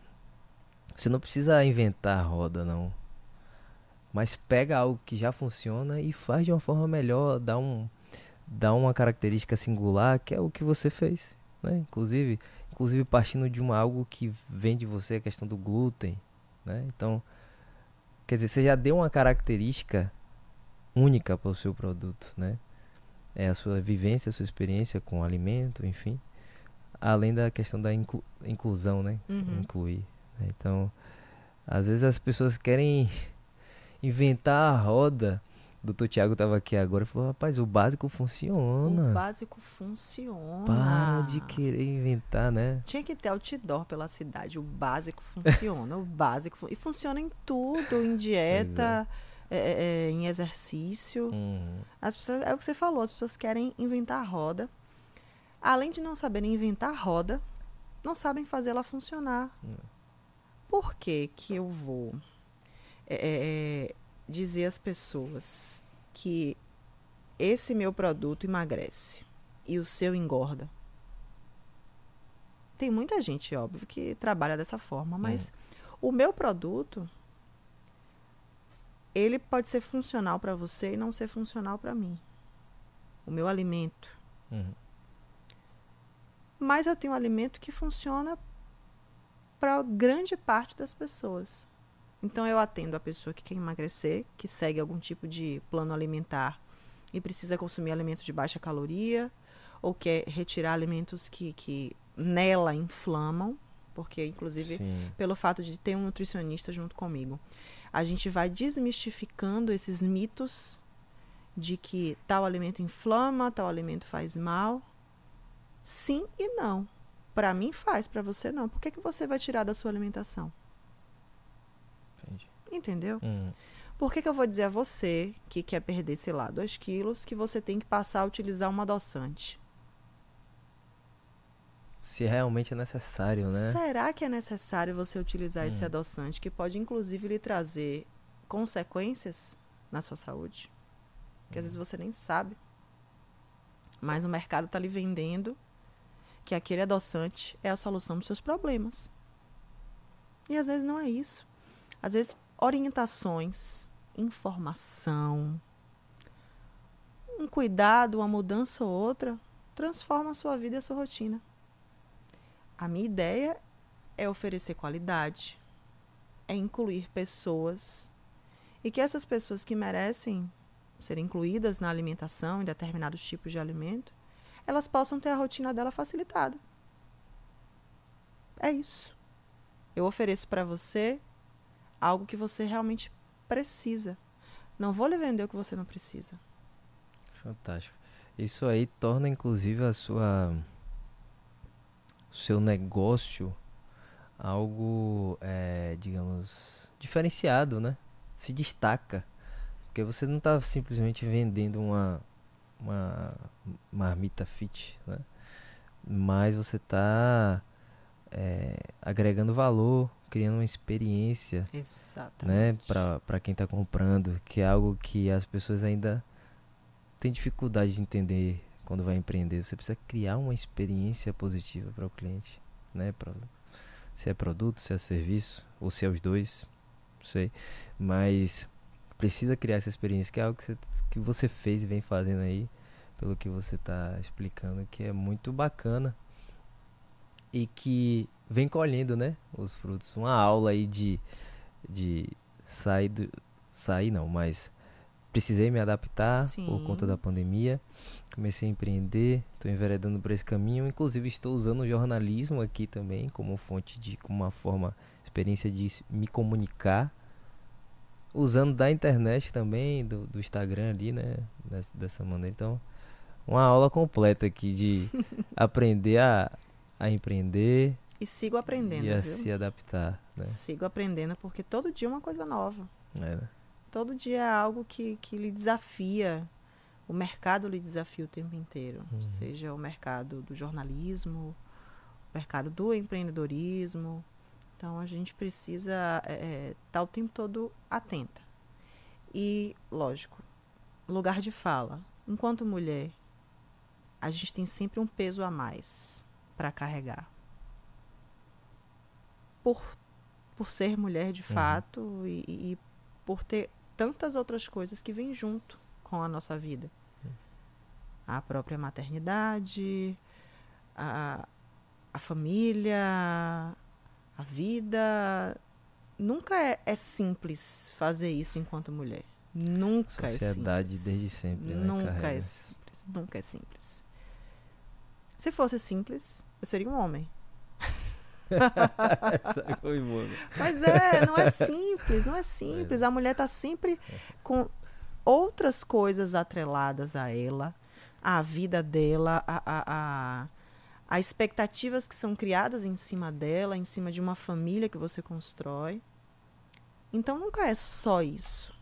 você não precisa inventar a roda, não. Mas pega algo que já funciona e faz de uma forma melhor, dá, um, dá uma característica singular, que é o que você fez. Né? Inclusive, inclusive partindo de uma, algo que vem de você, a questão do glúten. Né? Então, quer dizer, você já deu uma característica única para o seu produto. Né? É a sua vivência, a sua experiência com o alimento, enfim. Além da questão da inclu inclusão, né? Uhum. Incluir. Né? Então, às vezes as pessoas querem [laughs] inventar a roda. O doutor Tiago estava aqui agora e falou: rapaz, o básico funciona. O básico funciona. Para de querer inventar, né? Tinha que ter outdoor pela cidade. O básico funciona. o básico. Fun e funciona em tudo: em dieta, é. É, é, em exercício. Uhum. As pessoas, é o que você falou: as pessoas querem inventar a roda. Além de não saberem inventar a roda, não sabem fazer ela funcionar. Uhum. Por que, que eu vou é, dizer às pessoas que esse meu produto emagrece e o seu engorda? Tem muita gente, óbvio, que trabalha dessa forma, mas o meu produto ele pode ser funcional para você e não ser funcional para mim. O meu alimento. Uhum. Mas eu tenho um alimento que funciona para grande parte das pessoas. Então eu atendo a pessoa que quer emagrecer, que segue algum tipo de plano alimentar e precisa consumir alimentos de baixa caloria, ou quer retirar alimentos que, que nela inflamam, porque inclusive Sim. pelo fato de ter um nutricionista junto comigo, a gente vai desmistificando esses mitos de que tal alimento inflama, tal alimento faz mal. Sim e não. Para mim faz, para você não. Por que, que você vai tirar da sua alimentação? Entendi. Entendeu? Uhum. Por que, que eu vou dizer a você que quer perder, sei lá, 2 quilos, que você tem que passar a utilizar um adoçante? Se realmente é necessário, né? Será que é necessário você utilizar esse Hum. adoçante, que pode inclusive lhe trazer consequências na sua saúde? Que às vezes você nem sabe. Mas o mercado está lhe vendendo que aquele adoçante é a solução dos seus problemas. E às vezes não é isso. Às vezes, orientações, informação, um cuidado, uma mudança ou outra, transforma a sua vida e a sua rotina. A minha ideia é oferecer qualidade, é incluir pessoas e que essas pessoas que merecem ser incluídas na alimentação, em determinados tipos de alimento, elas possam ter a rotina dela facilitada. É isso. Eu ofereço para você algo que você realmente precisa. Não vou lhe vender o que você não precisa. Fantástico. Isso aí torna inclusive a sua seu negócio algo, é, digamos, diferenciado, né? Se destaca. Porque você não está simplesmente vendendo uma, uma marmita fit, né? Mas você está agregando valor, criando uma experiência, né? Exatamente. Para quem está comprando, que é algo que as pessoas ainda têm dificuldade de entender quando vai empreender. Você precisa criar uma experiência positiva para o cliente, né? Pra, se é produto, se é serviço, ou se é os dois, não sei. Mas precisa criar essa experiência, que é algo que você, que você fez e vem fazendo aí, pelo que você está explicando, que é muito bacana e que vem colhendo, né, os frutos. Uma aula aí de, de sair do, sair não, mas precisei me adaptar por conta Sim. da pandemia. Comecei a empreender, estou enveredando por esse caminho. Inclusive estou usando o jornalismo aqui também como fonte de, como uma forma, experiência de me comunicar. Usando da internet também, do, do Instagram ali, né? Des- dessa maneira. Então, uma aula completa aqui de [laughs] aprender a, a empreender E sigo aprendendo, e a viu? se adaptar, né? Sigo aprendendo porque todo dia é uma coisa nova. É, né? Todo dia é algo que, que lhe desafia. O mercado lhe desafia o tempo inteiro. Uhum. Seja o mercado do jornalismo, o mercado do empreendedorismo. Então a gente precisa estar é, tá o tempo todo atenta. E, lógico, lugar de fala. Enquanto mulher, a gente tem sempre um peso a mais para carregar. Por, por ser mulher de Uhum. fato e, e por ter tantas outras coisas que vêm junto com a nossa vida. A própria maternidade, a, a família, a vida. Nunca é, é simples fazer isso enquanto mulher. Nunca é Sociedade simples. desde sempre, né? Nunca é simples. Nunca é simples. Se fosse simples, eu seria um homem. [laughs] Né? Mas é, não é simples, não é simples. A mulher tá sempre com outras coisas atreladas a ela, à vida dela, a, a, a, a expectativas que são criadas em cima dela, em cima de uma família que você constrói. Então nunca é só isso.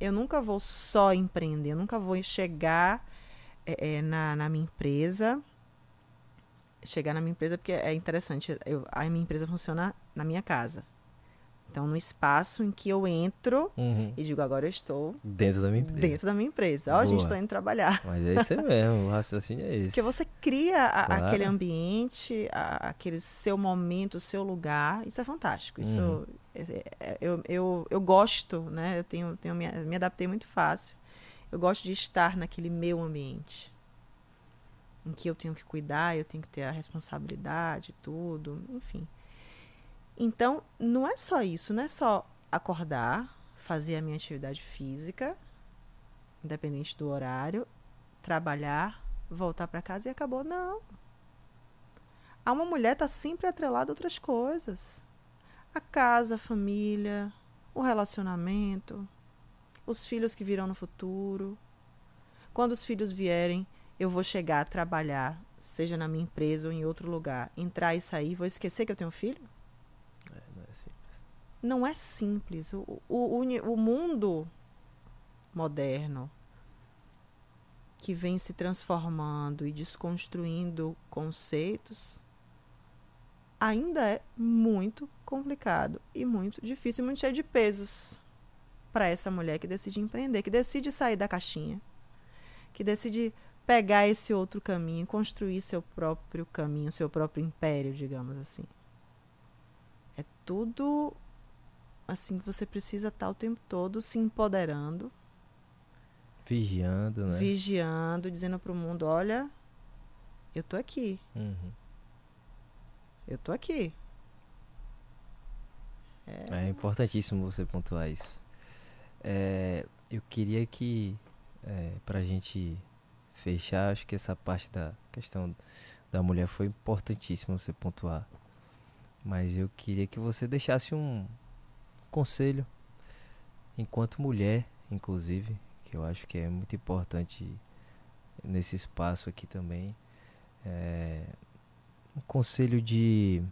Eu nunca vou só empreender, eu nunca vou chegar é, é, na, na minha empresa chegar na minha empresa, porque é interessante, eu, a minha empresa funciona na minha casa. Então, no espaço em que eu entro Uhum. e digo, agora eu estou Dentro da minha empresa. dentro da minha empresa. Ó, gente, Boa. estou indo trabalhar. Mas é isso [laughs] mesmo, o raciocínio é esse. Porque você cria a- Claro. aquele ambiente, a- aquele seu momento, o seu lugar. Isso é fantástico. Isso Uhum. é- é- eu, eu, eu gosto, né? Eu tenho, tenho me, me adaptei muito fácil. Eu gosto de estar naquele meu ambiente. Em que eu tenho que cuidar, eu tenho que ter a responsabilidade, tudo, enfim. Então, não é só isso, não é só acordar, fazer a minha atividade física, independente do horário, trabalhar, voltar para casa e acabou. Não. A uma mulher está sempre atrelada a outras coisas. A casa, a família, o relacionamento, os filhos que virão no futuro. Quando os filhos vierem, eu vou chegar a trabalhar, seja na minha empresa ou em outro lugar, entrar e sair, vou esquecer que eu tenho filho? Não é simples. O, o, o mundo moderno que vem se transformando e desconstruindo conceitos ainda é muito complicado e muito difícil, muito cheio de pesos para essa mulher que decide empreender, que decide sair da caixinha, que decide pegar esse outro caminho, construir seu próprio caminho, seu próprio império, digamos assim. É tudo assim que você precisa estar o tempo todo se empoderando, Vigiando, né? vigiando, dizendo para o mundo, olha, eu tô aqui, Uhum. eu tô aqui. É importantíssimo você pontuar isso. É, eu queria que, é, pra gente fechar, acho que essa parte da questão da mulher foi importantíssima você pontuar. Mas eu queria que você deixasse um conselho, enquanto mulher, inclusive, que eu acho que é muito importante nesse espaço aqui também. É, um conselho de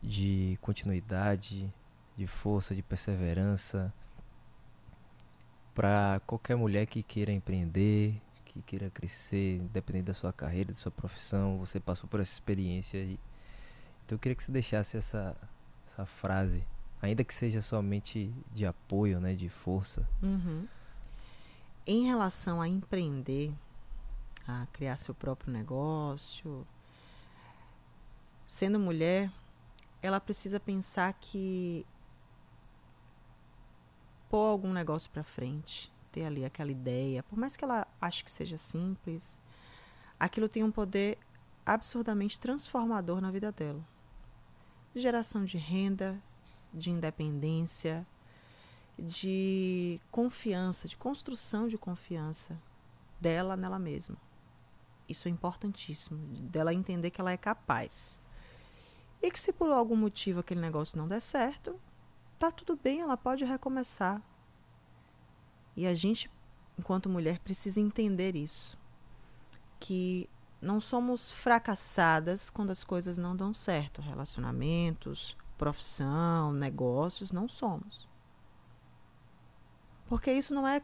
de continuidade, de força, de perseverança para qualquer mulher que queira empreender, que queira crescer, independente da sua carreira, da sua profissão, você passou por essa experiência aí. Então eu queria que você deixasse essa essa frase, ainda que seja somente de apoio, né, de força. Uhum. Em relação a empreender, a criar seu próprio negócio, sendo mulher, ela precisa pensar que pôr algum negócio para frente, ter ali aquela ideia, por mais que ela ache que seja simples, aquilo tem um poder absurdamente transformador na vida dela. De geração de renda, de independência, de confiança, de construção de confiança dela nela mesma. Isso é importantíssimo, dela entender que ela é capaz. E que se por algum motivo aquele negócio não der certo, tá tudo bem, ela pode recomeçar. E a gente, enquanto mulher, precisa entender isso. Que não somos fracassadas quando as coisas não dão certo. Relacionamentos, profissão, negócios, não somos. Porque isso não é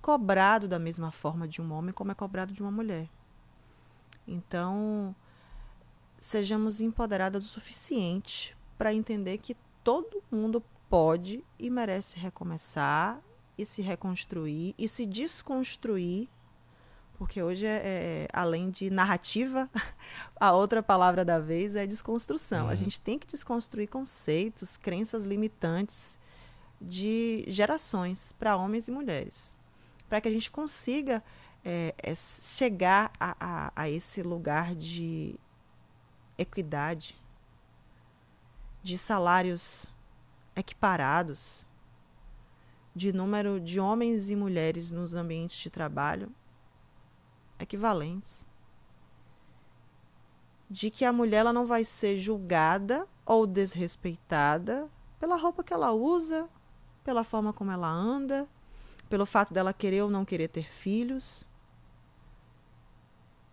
cobrado da mesma forma de um homem como é cobrado de uma mulher. Então, sejamos empoderadas o suficiente para entender que todo mundo pode e merece recomeçar e se reconstruir e se desconstruir, porque hoje é, é além de narrativa, [laughs] a outra palavra da vez é desconstrução. Uhum. A gente tem que desconstruir conceitos, crenças limitantes de gerações para homens e mulheres, para que a gente consiga é, é chegar a, a, a esse lugar de equidade, de salários equiparados, de número de homens e mulheres nos ambientes de trabalho equivalentes. De que a mulher ela não vai ser julgada ou desrespeitada pela roupa que ela usa, pela forma como ela anda, pelo fato dela querer ou não querer ter filhos.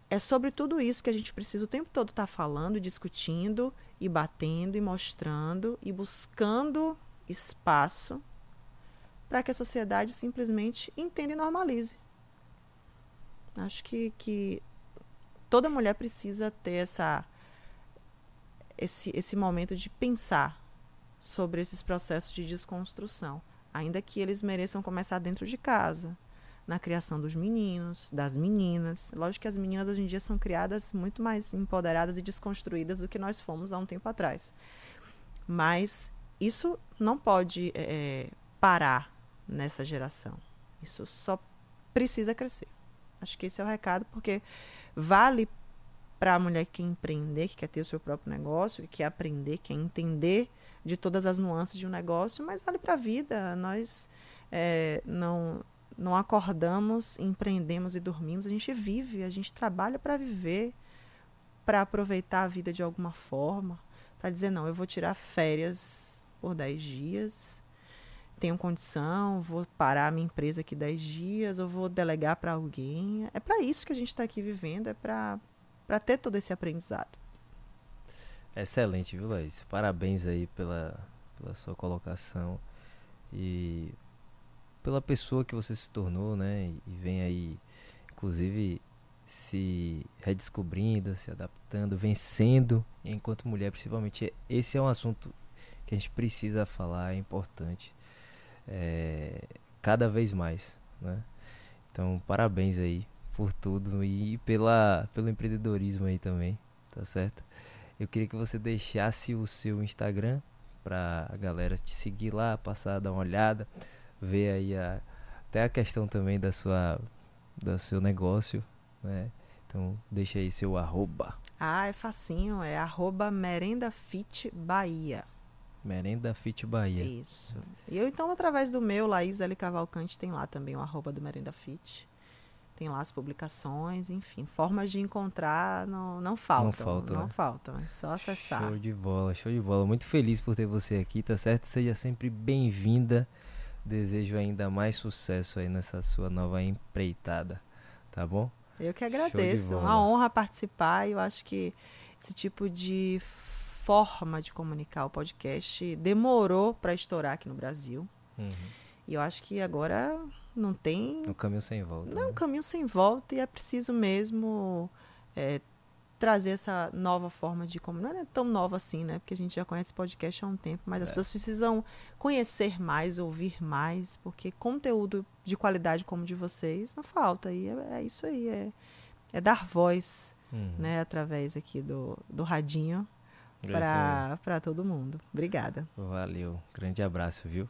É sobre tudo isso que a gente precisa o tempo todo estar tá falando, discutindo e batendo e mostrando e buscando espaço para que a sociedade simplesmente entenda e normalize. Acho que, que toda mulher precisa ter essa, esse, esse momento de pensar sobre esses processos de desconstrução, ainda que eles mereçam começar dentro de casa na criação dos meninos, das meninas. Lógico que as meninas hoje em dia são criadas muito mais empoderadas e desconstruídas do que nós fomos há um tempo atrás. Mas isso não pode é, parar nessa geração. Isso só precisa crescer. Acho que esse é o recado, porque vale para a mulher que quer empreender, que quer ter o seu próprio negócio, que quer aprender, que quer entender de todas as nuances de um negócio, mas vale para a vida. Nós é, não não acordamos, empreendemos e dormimos, a gente vive, a gente trabalha para viver, para aproveitar a vida de alguma forma, para dizer, não, eu vou tirar férias por 10 dias, tenho condição, vou parar a minha empresa aqui 10 dias, ou vou delegar para alguém. É para isso que a gente está aqui vivendo, é para ter todo esse aprendizado. Excelente, viu, Laís? Parabéns aí pela, pela sua colocação. E pela pessoa que você se tornou, né? E vem aí, inclusive, se redescobrindo, se adaptando, vencendo enquanto mulher, principalmente. Esse é um assunto que a gente precisa falar, é importante, é, cada vez mais, né? Então, parabéns aí por tudo e pela, pelo empreendedorismo aí também, tá certo? Eu queria que você deixasse o seu Instagram para a galera te seguir lá, passar, dar uma olhada ver aí a, até a questão também da sua do seu negócio, né? Então deixa aí seu arroba. Ah, é facinho, é arroba. Merenda Fit Bahia. Isso. E eu então, através do meu, Laís L. Cavalcante, tem lá também o arroba do Merenda Fit. Tem lá as publicações, enfim, formas de encontrar não, não faltam. Não faltam, não né? faltam, é só acessar. Show de bola, show de bola. Muito feliz por ter você aqui, tá certo? Seja sempre bem-vinda. Desejo ainda mais sucesso aí nessa sua nova empreitada, tá bom? Eu que agradeço. Uma honra participar. Eu acho que esse tipo de forma de comunicar o podcast demorou para estourar aqui no Brasil. Uhum. E eu acho que agora não tem. Um caminho sem volta. Não, né? um caminho sem volta e é preciso mesmo é, trazer essa nova forma de como não é tão nova assim, né? Porque a gente já conhece podcast há um tempo, mas é. as pessoas precisam conhecer mais, ouvir mais, porque conteúdo de qualidade como o de vocês não falta. E é, é isso aí, é, é dar voz, uhum. né? Através aqui do, do radinho para todo mundo. Obrigada. Valeu, grande abraço, viu?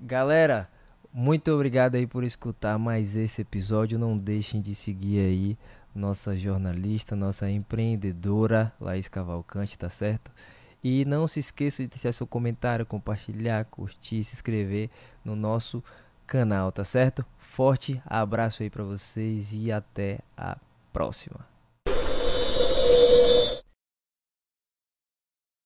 Galera, muito obrigado aí por escutar mais esse episódio. Não deixem de seguir aí nossa jornalista, nossa empreendedora Laís Cavalcante, tá certo? E não se esqueça de deixar seu comentário, compartilhar, curtir, se inscrever no nosso canal, tá certo? Forte abraço aí para vocês e até a próxima.